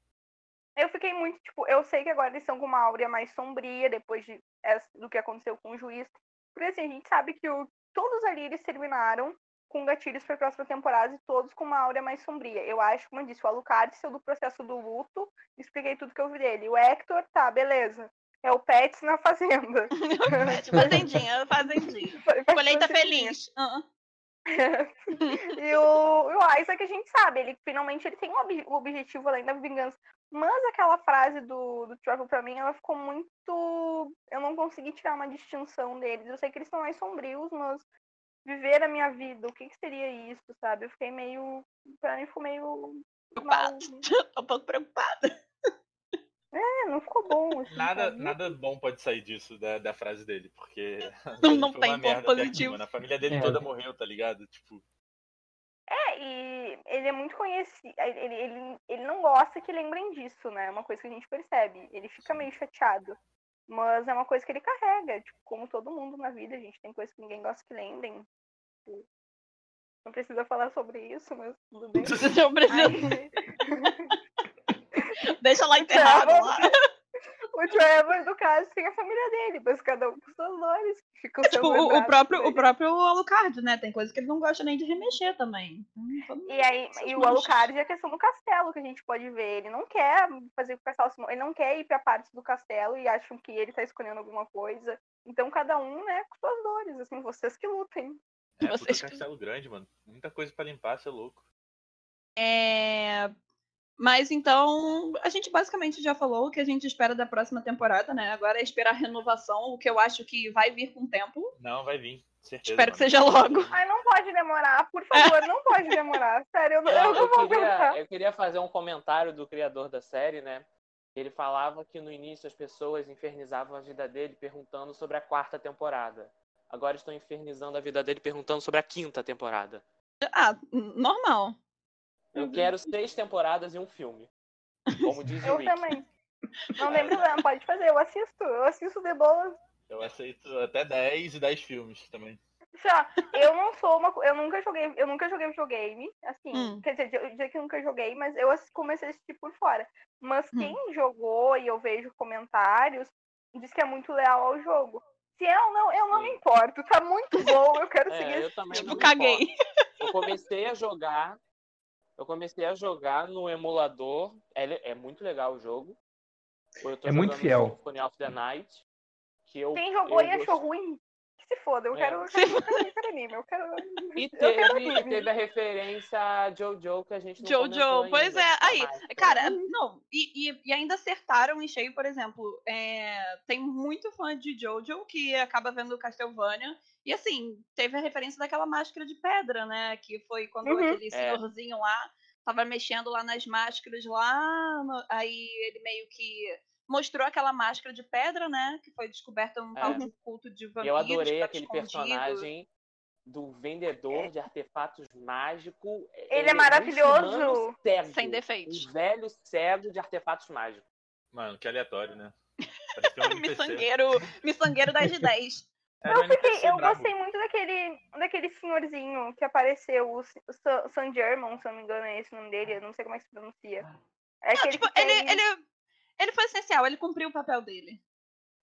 Eu fiquei muito, tipo, eu sei que agora eles estão com uma áurea mais sombria depois de, essa- do que aconteceu com o juiz. Porque assim, a gente sabe que o- todos ali eles terminaram com gatilhos para a próxima temporada e todos com uma áurea mais sombria. Eu acho, como eu disse, o Alucard saiu do processo do luto, expliquei tudo que eu vi dele. O Hector, tá, beleza. É o Pets na fazenda. Fazendinha, fazendinha. Colheita feliz. Ah, e o, o Isaac a gente sabe, ele finalmente ele tem um ob- um objetivo além da vingança. Mas aquela frase do, do Trevor pra mim, ela ficou muito. Eu não consegui tirar uma distinção deles. Eu sei que eles são mais sombrios, mas viver a minha vida, o que, que seria isso, sabe? Eu fiquei meio. Pra mim ficou meio. preocupada. Tô um pouco preocupada. É, não ficou bom. Assim, Nada, sabe? nada bom pode sair disso, da, da frase dele, porque. Não- não tem ponto aqui, positivo. A família dele É. toda morreu, tá ligado? Tipo, É, e ele é muito conhecido. Ele, ele, ele não gosta que lembrem disso, né? É uma coisa que a gente percebe. Ele fica meio chateado. Mas é uma coisa que ele carrega. Tipo, como todo mundo na vida, a gente tem coisas que ninguém gosta que lembrem. Tipo, Não precisa falar sobre isso, mas tudo bem. Não precisa. Aí, Deixa lá enterrado Trevor- lá. o Trevor, no caso, tem a família dele, mas cada um com suas dores. que Ficam É, tipo, o, o próprio, dele. o próprio Alucard, né? Tem coisa que ele não gosta nem de remexer também. Hum, E aí, e o. Alucard é a questão do castelo que a gente pode ver. Ele não quer fazer o castelo se ele não quer ir pra parte do castelo e acham que ele tá escolhendo alguma coisa. Então cada um, né, com suas dores, assim, vocês que lutem. É puta Vocês- castelo grande, mano. Muita coisa pra limpar, você é louco. É... Mas então, a gente basicamente já falou o que a gente espera da próxima temporada, né? Agora é esperar a renovação, o que eu acho que vai vir com o tempo. Não, vai vir. Certeza. Espero que mano. seja logo. Ai, não pode demorar, por favor, não pode demorar. Sério, eu não, eu Não, eu, vou queria, aguentar. eu queria fazer um comentário do criador da série, né? Ele falava que no início as pessoas infernizavam a vida dele perguntando sobre a quarta temporada. Agora estão infernizando a vida dele perguntando sobre a quinta temporada. Ah, normal. Eu Uhum. quero seis temporadas e um filme. Como diz o Eu Rick. também. Não tem problema, pode fazer, eu assisto, eu assisto de boa. Eu aceito até 10 e 10 filmes também. Já, eu não sou uma. Eu nunca joguei, eu nunca joguei videogame, assim. Hum. Quer dizer, eu dizer que nunca joguei, mas eu comecei a assistir por fora. Mas Hum. quem jogou e eu vejo comentários, diz que é muito leal ao jogo. Se é ou não, eu não me Sim. importo. Tá muito bom, eu quero seguir É, eu assistindo. também Tipo, me caguei. importo. Eu comecei a jogar. Eu comecei a jogar no emulador. É, é muito legal o jogo. Eu tô É muito jogando fiel. Symphony of the Night. Que eu, Quem jogou eu e achou ruim, se foda. Eu É. quero, eu quero, eu quero, eu quero anime. Eu quero. E eu quero teve, anime. teve a referência a Jojo que a gente não Jojo, pois ainda, é. da Aí, máscara. cara, não. E, e, e ainda acertaram em cheio, por exemplo. é, tem muito fã de Jojo que acaba vendo Castlevania. E assim, teve a referência daquela máscara de pedra, né? Que foi quando Uhum. aquele senhorzinho lá tava mexendo lá nas máscaras lá. no- aí ele meio que mostrou aquela máscara de pedra, né? Que foi descoberta num É. culto de vampiros. eu adorei tava aquele escondido. personagem do vendedor de artefatos mágicos. Ele é um maravilhoso. humano Cego, Sem defeitos. Um velho cego de artefatos mágicos. Mano, que aleatório, né? Que é um. Miçangueiro, miçangueiro 10 de 10. Era Eu, um fiquei, eu gostei muito daquele, daquele senhorzinho que apareceu, o o San, San German, se eu não me engano, é esse o nome dele, eu não sei como é que se pronuncia. É Não, aquele tipo, que ele, tem- ele, ele foi essencial, ele cumpriu o papel dele.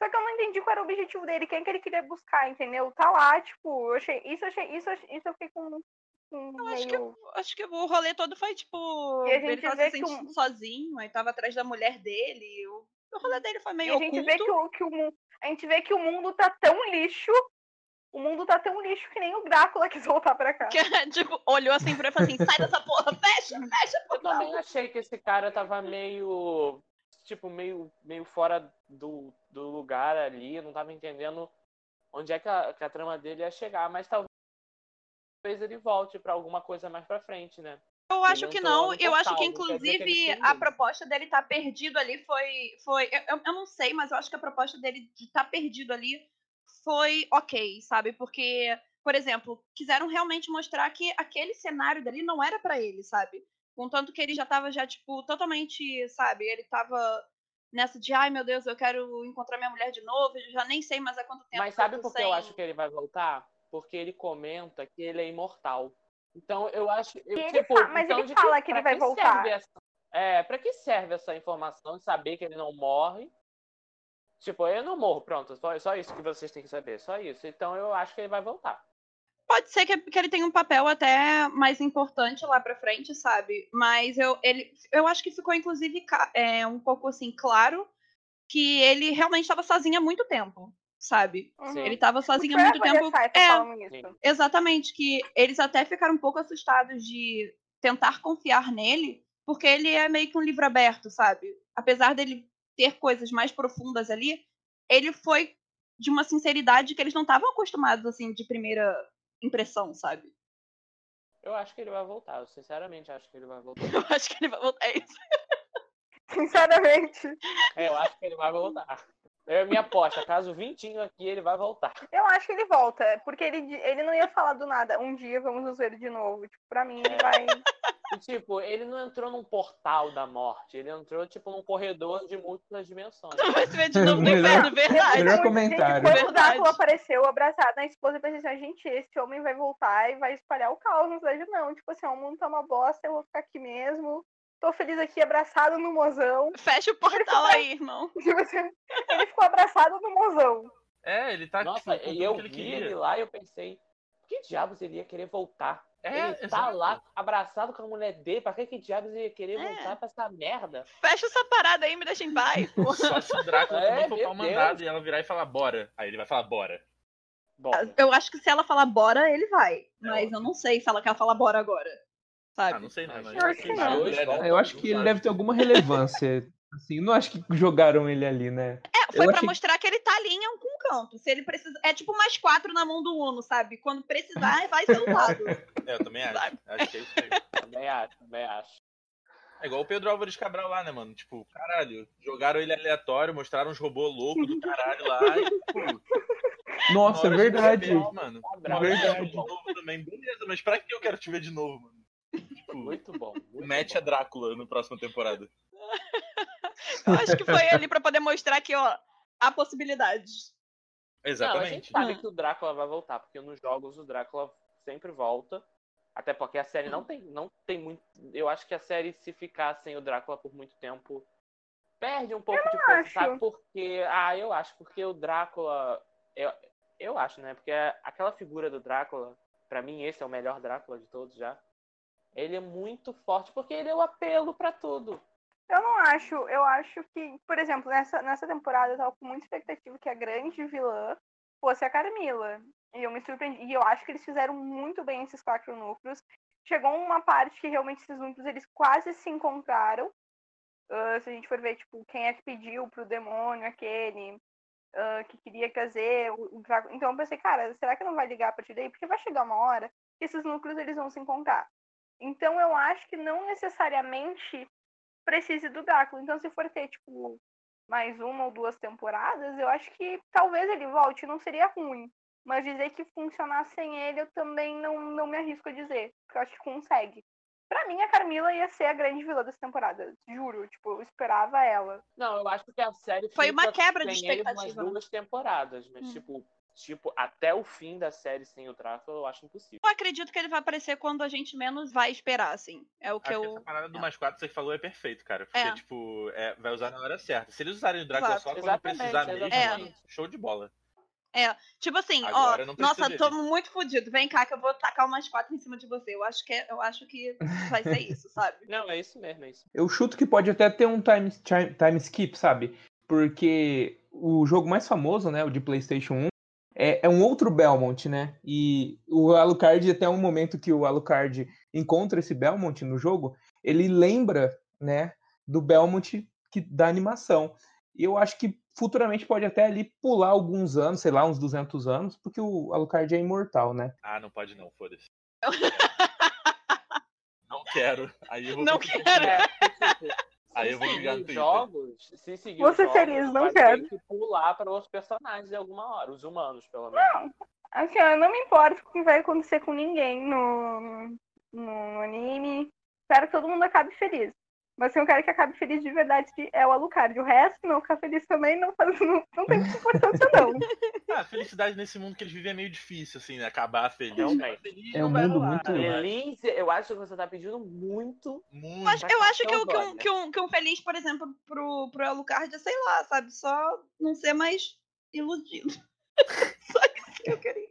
Só que eu não entendi qual era o objetivo dele, quem que ele queria buscar, entendeu? Tá lá, tipo, eu achei. Isso eu achei. Isso, isso eu fiquei com. com Eu acho que, acho que o rolê todo foi, tipo, E a ele gente tava vê se que o- sentindo sozinho, aí tava atrás da mulher dele. O, o rolê dele foi E meio a gente vê oculto. que o, que o mundo. A gente vê que o mundo tá tão lixo. O mundo tá tão lixo que nem o Drácula quis voltar pra cá. Que, tipo, olhou assim pra ele e falou assim, sai dessa porra, fecha, fecha, Eu também achei que esse cara tava meio. Tipo, meio, meio fora do, do lugar ali. Eu não tava entendendo onde é que a, que a trama dele ia chegar. Mas talvez ele volte pra alguma coisa mais pra frente, né? Eu acho que não, eu acho que inclusive a proposta dele estar perdido ali foi. foi eu, eu- não sei, mas eu acho que a proposta dele de estar perdido ali foi ok, sabe? Porque, por exemplo, quiseram realmente mostrar que aquele cenário dali não era pra ele, sabe? Contanto que ele já tava já, tipo, totalmente, sabe? Ele tava nessa de, ai meu Deus, eu quero encontrar minha mulher de novo, eu já nem sei mais há quanto tempo. Mas que sabe por que eu acho que ele vai voltar? porque ele comenta que ele é imortal. Então eu acho. Eu, ele tipo, fa- mas então, ele de fala que ele pra vai voltar. serve essa- é, pra que serve essa informação de saber que ele não morre? Tipo, eu não morro, pronto. Só, só isso que vocês têm que saber. Só isso. Então eu acho que ele vai voltar. Pode ser que, que ele tenha um papel até mais importante lá pra frente, sabe? Mas eu, ele, eu acho que ficou, inclusive, é, um pouco assim, claro que ele realmente estava sozinho há muito tempo, sabe? Uhum. Ele estava sozinho há muito tempo. É. Exatamente, que eles até ficaram um pouco assustados de tentar confiar nele, porque ele é meio que um livro aberto, sabe? Apesar dele ter coisas mais profundas ali, ele foi de uma sinceridade que eles não estavam acostumados, assim, de primeira impressão, sabe? Eu acho que ele vai voltar. Eu sinceramente acho que ele vai voltar. Eu acho que ele vai voltar. É isso. Sinceramente. É, eu acho que ele vai voltar. É a minha aposta. Caso o Vintinho aqui, ele vai voltar. Eu acho que ele volta, porque ele, ele não ia falar do nada. Um dia vamos nos ver de novo. Tipo, pra mim, ele É. vai. E, tipo, ele não entrou num portal da morte. Ele entrou, tipo, num corredor de múltiplas dimensões. Vai se ver de novo no Melhor- inferno, verdade. Melhor Gente, comentário. quando o. Drácula apareceu abraçado na esposa, eu pensei assim, gente, esse homem vai voltar e vai espalhar o caos na cidade. Não, tipo assim, o mundo tá uma bosta, eu vou ficar aqui mesmo. Tô feliz aqui, abraçado no mozão. Fecha o portal aí, irmão. Ele ficou abraçado no mozão. É, ele tá Nossa, tipo, e eu que ele vi queria. ele lá e eu pensei, por que diabos ele ia querer voltar? É, ele tá exato. lá abraçado com a mulher dele, pra que, que diabos ele ia querer É. voltar pra essa merda? Fecha essa parada aí, me deixa em paz. Só se o Drácula É, também for mandado e ela virar e falar bora. Aí ele vai falar bora. Bora. Eu acho que se ela falar bora, ele vai. Mas eu não sei se ela quer falar bora agora. Sabe? Ah, não sei não. Mas mas eu acho que não. né? Eu acho que ele deve ter alguma relevância. Assim, não acho que jogaram ele ali, né? É, foi Eu pra achei- mostrar que ele tá ali em algum canto. Se ele precisa. É tipo mais quatro na mão do Uno, sabe? Quando precisar, vai ser usado. É, eu também acho. Acho que é isso aí. Também acho, também acho. É igual o Pedro Álvares Cabral lá, né, mano? Tipo, caralho, jogaram ele aleatório, mostraram uns robôs loucos do caralho lá e, tipo, Nossa, é verdade. ver, mano. Tá Uma bravo. hora de ver de novo também. Beleza, mas pra que eu quero te ver de novo, mano? Tipo, Muito bom. Muito mete a Drácula na próxima temporada. Eu acho que foi ali pra poder mostrar que, ó, há possibilidades. Não, a Exatamente. gente sabe que o Drácula vai voltar, porque nos jogos o Drácula sempre volta. Até porque a série não tem, não tem muito. Eu acho que a série, se ficar sem o Drácula por muito tempo, perde um pouco de força, acho. sabe? Porque. Ah, eu acho, porque o Drácula. Eu, eu acho, né? Porque aquela figura do Drácula, pra mim, esse é o melhor Drácula de todos já. Ele é muito forte, porque ele é o apelo pra tudo. Eu não acho, eu acho que, por exemplo, nessa, nessa temporada eu tava com muita expectativa que a grande vilã fosse a Carmila. E eu me surpreendi. E eu acho que eles fizeram muito bem esses quatro núcleos. Chegou uma parte que realmente esses núcleos eles quase se encontraram. Ah, se a gente for ver, tipo, quem é que pediu pro demônio aquele ah, que queria trazer o. Então eu pensei, cara, será que não vai ligar a partir daí? Porque vai chegar uma hora que esses núcleos eles vão se encontrar. Então eu acho que não necessariamente precise do Drácula. Então, se for ter, tipo, mais uma ou duas temporadas, eu acho que talvez ele volte, não seria ruim. Mas dizer que funcionar sem ele, eu também não, não me arrisco a dizer. Porque eu acho que consegue. Pra mim, a Carmila ia ser a grande vilã dessa temporada. Juro, tipo, eu esperava ela. Não, eu acho que a série Foi uma quebra de umas expectativa, né? duas temporadas, mas Hum. tipo, tipo, até o fim da série sem o Drácula, eu acho impossível. Eu acredito que ele vai aparecer quando a gente menos vai esperar, assim. É o que Acho que eu. essa parada do é. mais 4 que você falou é perfeito, cara. Porque, É. tipo, é, vai usar na hora certa. Se eles usarem o Drácula Exato, só quando exatamente, precisar mesmo, exatamente. mano, show de bola. Tipo assim, Agora ó, nossa, dele. tô muito fodido. Vem cá que eu vou tacar umas quatro em cima de você. Eu acho que, é- eu acho que vai ser isso, sabe? Não, é isso mesmo, é isso. Eu chuto que pode até ter um time, time, time skip, sabe? Porque o jogo mais famoso, né, o de PlayStation 1, é, é um outro Belmont, né? E o Alucard, até um momento que o Alucard encontra esse Belmont no jogo, ele lembra, né, do Belmont que, da animação. E eu acho que futuramente pode até ali pular alguns anos, sei lá, uns 200 anos, porque o Alucard é imortal, né? Ah, não pode não, foda-se. não quero. Aí eu vou Não quero. Aí eu vou ligar no Twitter. jogos, se seguir ser jogos, feliz, não quero. ter que pular para os personagens em alguma hora, os humanos, pelo menos. Assim, ó, eu não me importo com o que vai acontecer com ninguém no, no anime. Espero que todo mundo acabe feliz. Mas se eu quero que acabe feliz de verdade é o Alucard. O resto, não ficar feliz também, não, faz, não, não tem muita importância, não. Ah, a felicidade nesse mundo que eles vivem é meio difícil, assim, né? Acabar feliz. Não, velho. feliz É um mundo rolar, muito-? Feliz, eu acho que você tá pedindo muito. Muito. Eu acho, eu acho que, o- que, um, que, um, que um feliz, por exemplo, pro, pro Alucard é, sei lá, sabe? Só não ser mais iludido. Só isso que eu queria.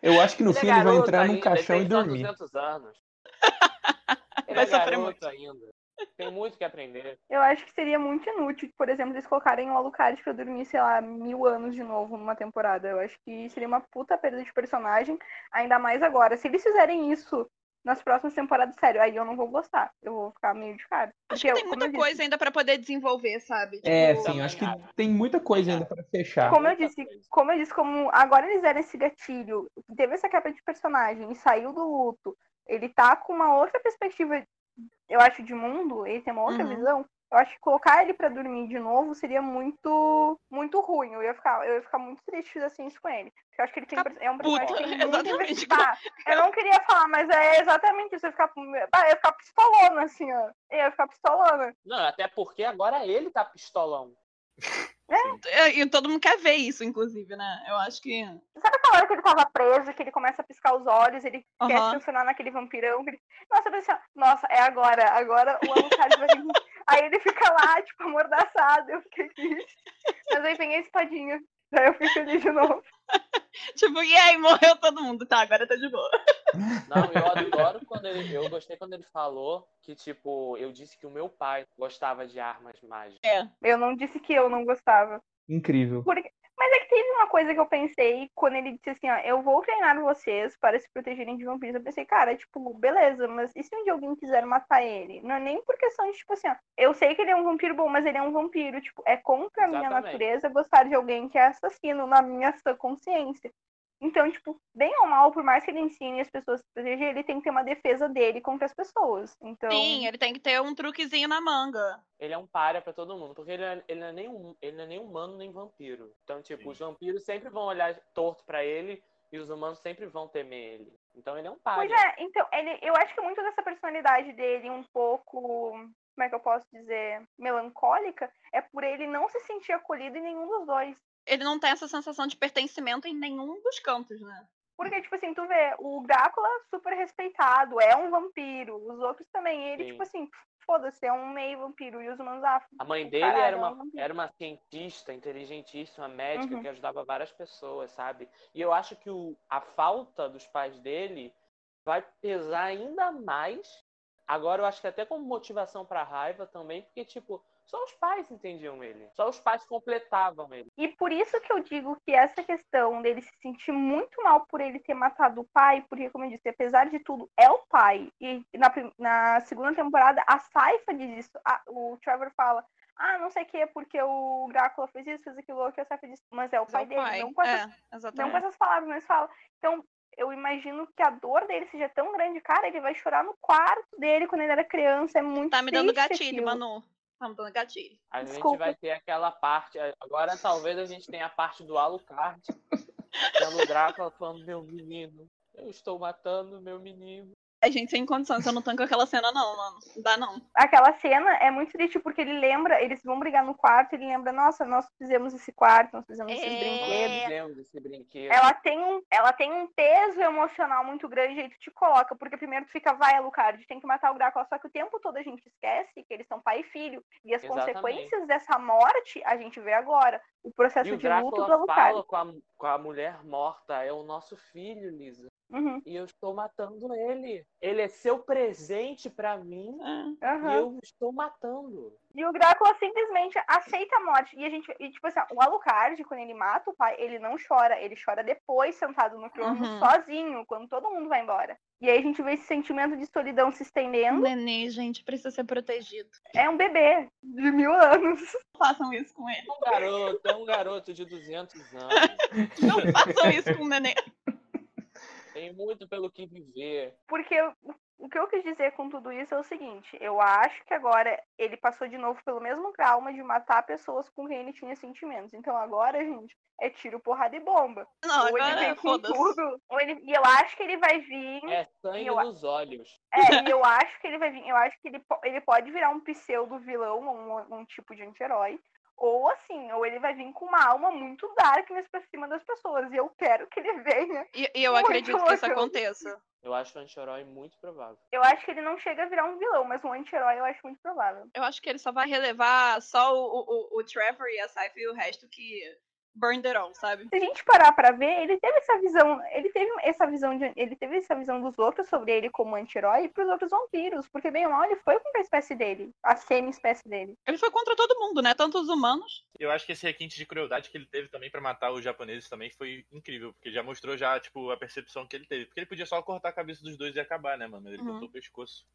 Eu acho que no Ele é fim ele vai entrar num caixão e tem dormir. 200 anos. Ele Vai é sofrer muito. ainda. Tem muito que aprender. Eu acho que seria muito inútil, por exemplo, eles colocarem o Alucard pra dormir, sei lá, mil anos de novo numa temporada. Eu acho que seria uma puta perda de personagem, ainda mais agora. Se eles fizerem isso nas próximas temporadas, sério, aí eu não vou gostar. Eu vou ficar meio de cara. Acho Porque que eu- tem como muita eu disse- coisa ainda pra poder desenvolver, sabe? É, Tipo, sim, acho que tem muita coisa ainda pra fechar. Como eu Muita disse, como eu disse, como agora eles deram esse gatilho, teve essa quebra de personagem e saiu do luto, ele tá com uma outra perspectiva, eu acho, de mundo, ele tem uma outra Uhum. visão. Eu acho que colocar ele pra dormir de novo seria muito muito ruim. Eu ia ficar, eu ia ficar muito triste se isso com ele. Porque eu acho que ele tem, é um personagem que tem exatamente. Bah, Eu não queria falar, mas é exatamente isso. Eu ia ficar, eu ia ficar pistolona, assim, ó. Eu ia ficar pistolona. Não, até porque agora ele tá pistolão. é, E todo mundo quer ver isso, inclusive, né? Eu acho que. Sabe aquela hora que ele tava preso, que ele começa a piscar os olhos, ele quer se Aham. transformar naquele vampirão? ele- Nossa, eu pensei, nossa, é agora, agora o Alucard vai vir. Aí ele fica lá, tipo, amordaçado, eu fiquei triste. Mas aí vem a espadinha. Daí eu fiquei feliz de novo. Tipo, e aí, morreu todo mundo. Tá, agora tá de boa. Não, eu adoro quando ele. Eu gostei quando ele falou que, tipo, eu disse que o meu pai gostava de armas mágicas. É. Eu não disse que eu não gostava. Incrível. Porque... Mas é que teve uma coisa que eu pensei quando ele disse assim, ó, eu vou treinar vocês para se protegerem de vampiros. Eu pensei, cara, tipo, beleza, mas e se um dia alguém quiser matar ele? Não é nem por questão de, tipo assim, ó, eu sei que ele é um vampiro bom, mas ele é um vampiro, tipo, é contra a minha Exatamente. natureza gostar de alguém que é assassino na minha consciência. Então, tipo, bem ou mal, por mais que ele ensine as pessoas a se proteger, ele tem que ter uma defesa dele contra as pessoas. Então, Sim, ele tem que ter um truquezinho na manga. Ele é um páreo pra todo mundo, porque ele, é- ele, não é nem um, ele não é nem humano nem vampiro. Então, tipo, Sim. os vampiros sempre vão olhar torto pra ele e os humanos sempre vão temer ele. Então ele é um Pois páreo. é, então, ele, eu acho que muito dessa personalidade dele, um pouco, como é que eu posso dizer, melancólica, é por ele não se sentir acolhido em nenhum dos dois. Ele não tem essa sensação de pertencimento em nenhum dos cantos, né? Porque, tipo assim, tu vê, o Drácula super respeitado, é um vampiro, os outros também, ele, Sim. tipo assim, foda-se, é um meio vampiro, e os humanos, ah, A mãe dele caralho, era é um uma, era uma cientista, inteligentíssima, médica, Uhum. que ajudava várias pessoas, sabe? E eu acho que o, a falta dos pais dele vai pesar ainda mais. Agora eu acho que até como motivação pra raiva também, porque, tipo, só os pais entendiam ele. Só os pais completavam ele. E por isso que eu digo que essa questão dele se sentir muito mal por ele ter matado o pai, porque, como eu disse, apesar de tudo, é o pai. E na, na segunda temporada, a Saifa diz isso. A- o Trevor fala, ah, não sei o que, porque o Drácula fez isso, fez aquilo outro, e a Saifa diz, mas é o Mas é pai o dele, pai. não com essas É, Não com essas palavras, mas fala. Então, eu imagino que a dor dele seja tão grande, cara, ele vai chorar no quarto dele quando ele era criança. É muito Tá me dando gatilho, aquilo. Manu. Tá me dando gatilho. A gente Desculpa. vai ter aquela parte. Agora talvez a gente tenha a parte do Alucard. Sendo o Drácula falando, meu menino, eu estou matando meu menino. A gente sem condições, eu não tanco aquela cena, não, mano. Não dá, não. Aquela cena é muito triste porque ele lembra, eles vão brigar no quarto, ele lembra, nossa, nós fizemos esse quarto, nós fizemos esses É. brinquedos. Fizemos desse brinquedo. Ela tem, um, ela tem um peso emocional muito grande e aí tu te coloca, porque primeiro tu fica, vai, Alucard, tem que matar o Drácula, só que o tempo todo a gente esquece que eles são pai e filho, e as Exatamente. consequências dessa morte a gente vê agora. O processo E o de luto do Alucard. fala com a, com a mulher morta, é o nosso filho, Lisa. Uhum, E eu estou matando ele. Ele é seu presente pra mim aham. e eu estou matando. E o Drácula simplesmente aceita a morte. E a gente, e, tipo assim, o Alucard, quando ele mata o pai, ele não chora, ele chora depois, sentado no trono, Uhum. sozinho, quando todo mundo vai embora. E aí a gente vê esse sentimento de solidão se O estendendo. nenê, gente, precisa ser protegido. É um bebê de mil anos. Não façam isso com ele. É um garoto, é um garoto de 200 anos. Não façam isso com o nenê. Tem muito pelo que viver. Porque o- que eu quis dizer com tudo isso é o seguinte: eu acho que agora ele passou de novo pelo mesmo trauma de matar pessoas com quem ele tinha sentimentos. Então agora, gente, é tiro, porrada e bomba. Não, ou ele agora vem com foda-se. tudo, ou ele... e eu acho que ele vai vir. É sangue Eu- nos olhos. É, e eu acho que ele vai vir. Eu acho que ele, po- ele pode virar um pseudo vilão, um, um tipo de anti-herói. Ou assim, ou ele vai vir com uma alma muito darkness pra cima das pessoas. E eu quero que ele venha. E, e eu acredito que isso aconteça. Eu acho o anti-herói muito provável. Eu acho que ele não chega a virar um vilão, mas um anti-herói eu acho muito provável. Eu acho que ele só vai relevar só o, o, o Trevor e a Saifa e o resto que burned it all, sabe? Se a gente parar pra ver, ele teve essa visão, ele teve essa visão de, ele teve essa visão dos outros sobre ele como anti-herói e pros outros vampiros, porque bem ou mal ele foi contra a espécie dele, a semi-espécie dele. Ele foi contra todo mundo, né? Tanto os humanos. Eu acho que esse requinte de crueldade que ele teve também pra matar os japoneses também foi incrível, porque já mostrou já, tipo, a percepção que ele teve. Porque ele podia só cortar a cabeça dos dois e acabar, né, mano? Mas ele Uhum. cortou o pescoço.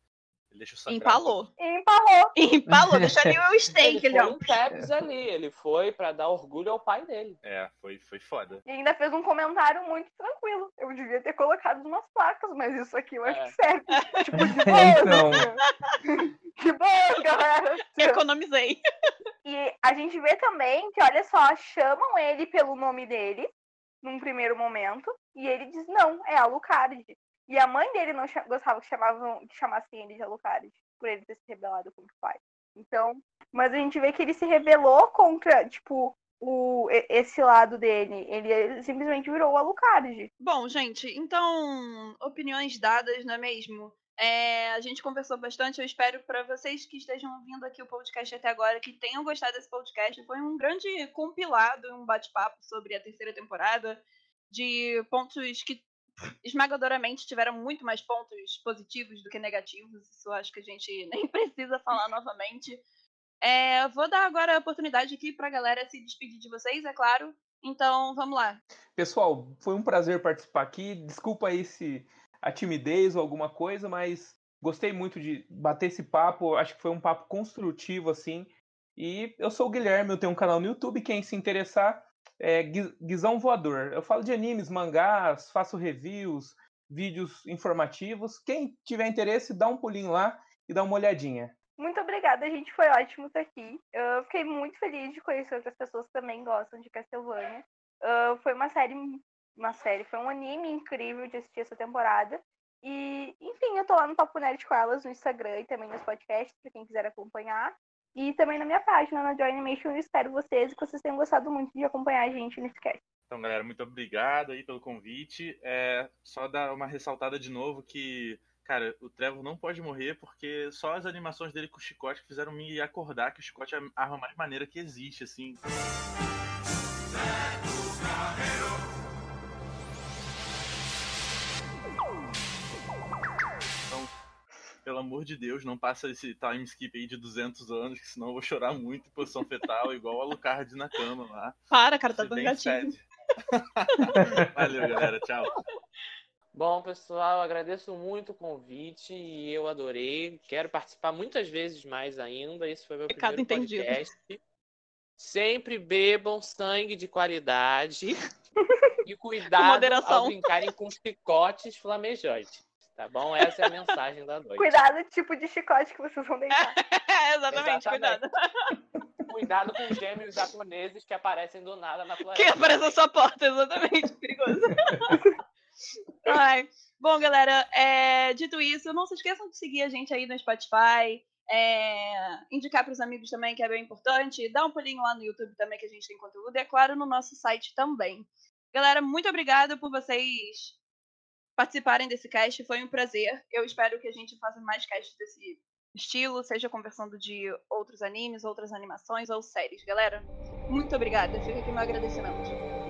Ele deixou sangrar. Empalou. E empalou. Empalou, deixa ali o Ele steak foi ali, ó. um Tabs ali. Ele foi pra dar orgulho ao pai dele. É, foi, foi foda. E ainda fez um comentário muito tranquilo. Eu devia ter colocado umas placas, mas isso aqui eu acho É. que serve. Tipo, de boa, Então. né? De boa, galera. Economizei. E a gente vê também que, olha só, chamam ele pelo nome dele num primeiro momento, e ele diz não, é Alucard. E a mãe dele não gostava que, chamavam, que chamassem ele de Alucard, por ele ter se rebelado contra o pai. Então, mas a gente vê que ele se rebelou contra, tipo, o, esse lado dele. Ele simplesmente virou o Alucard. Bom, gente, então, opiniões dadas, não é mesmo? É, a gente conversou bastante. Eu espero para vocês que estejam ouvindo aqui o podcast até agora, que tenham gostado desse podcast. Foi um grande compilado, um bate-papo sobre a terceira temporada, de pontos que esmagadoramente tiveram muito mais pontos positivos do que negativos. Isso acho que a gente nem precisa falar novamente. É, vou dar agora a oportunidade aqui para a galera se despedir de vocês, é claro. Então, vamos lá. Pessoal, foi um prazer participar aqui. Desculpa aí se a timidez ou alguma coisa, mas gostei muito de bater esse papo. Acho que foi um papo construtivo, assim. E eu sou o Guilherme, eu tenho um canal no YouTube. Quem se interessar, é Gui- Guizão Voador. Eu falo de animes, mangás, faço reviews, vídeos informativos. Quem tiver interesse, dá um pulinho lá e dá uma olhadinha. Muito obrigada, gente. Foi ótimo estar aqui. Eu fiquei muito feliz de conhecer outras pessoas que também gostam de Castlevania. Ah, foi uma série, uma série, foi um anime incrível de assistir essa temporada. E, enfim, eu tô lá no Papo Nerd com elas no Instagram e também nos podcasts, pra quem quiser acompanhar. E também na minha página, na Joy Animation. Eu espero vocês e que vocês tenham gostado muito de acompanhar a gente nesse cast. Então, galera, muito obrigado aí pelo convite. É, só dar uma ressaltada de novo que, cara, o Trevor não pode morrer porque só as animações dele com o chicote fizeram me acordar que o chicote é a arma mais maneira que existe, assim. Pelo amor de Deus, não passa esse time skip aí de 200 anos, que senão eu vou chorar muito em posição fetal, igual o Alucard na cama lá. Para, cara, tá dando gatinho. Valeu, galera. Tchau. Bom, pessoal, agradeço muito o convite e eu adorei. Quero participar muitas vezes mais ainda. Esse foi meu Recado primeiro entendido. podcast. Sempre bebam sangue de qualidade e Com cuidado moderação. ao brincarem com chicotes flamejantes. Tá bom? Essa é a mensagem da noite. Cuidado, tipo de chicote que vocês vão deitar. Exatamente, Exatamente. cuidado. Cuidado com os gêmeos japoneses que aparecem do nada na Que floresta. aparece na sua porta, exatamente. Perigoso. Ai. Bom, galera, é, dito isso, não se esqueçam de seguir a gente aí no Spotify. é, indicar para os amigos também, que é bem importante. Dá um pulinho lá no YouTube também, que a gente tem conteúdo. E, é claro, no nosso site também. Galera, muito obrigada por vocês participarem desse cast. Foi um prazer. Eu espero que a gente faça mais casts desse estilo, seja conversando de outros animes, outras animações ou séries. Galera, muito obrigada. Fica aqui meu agradecimento.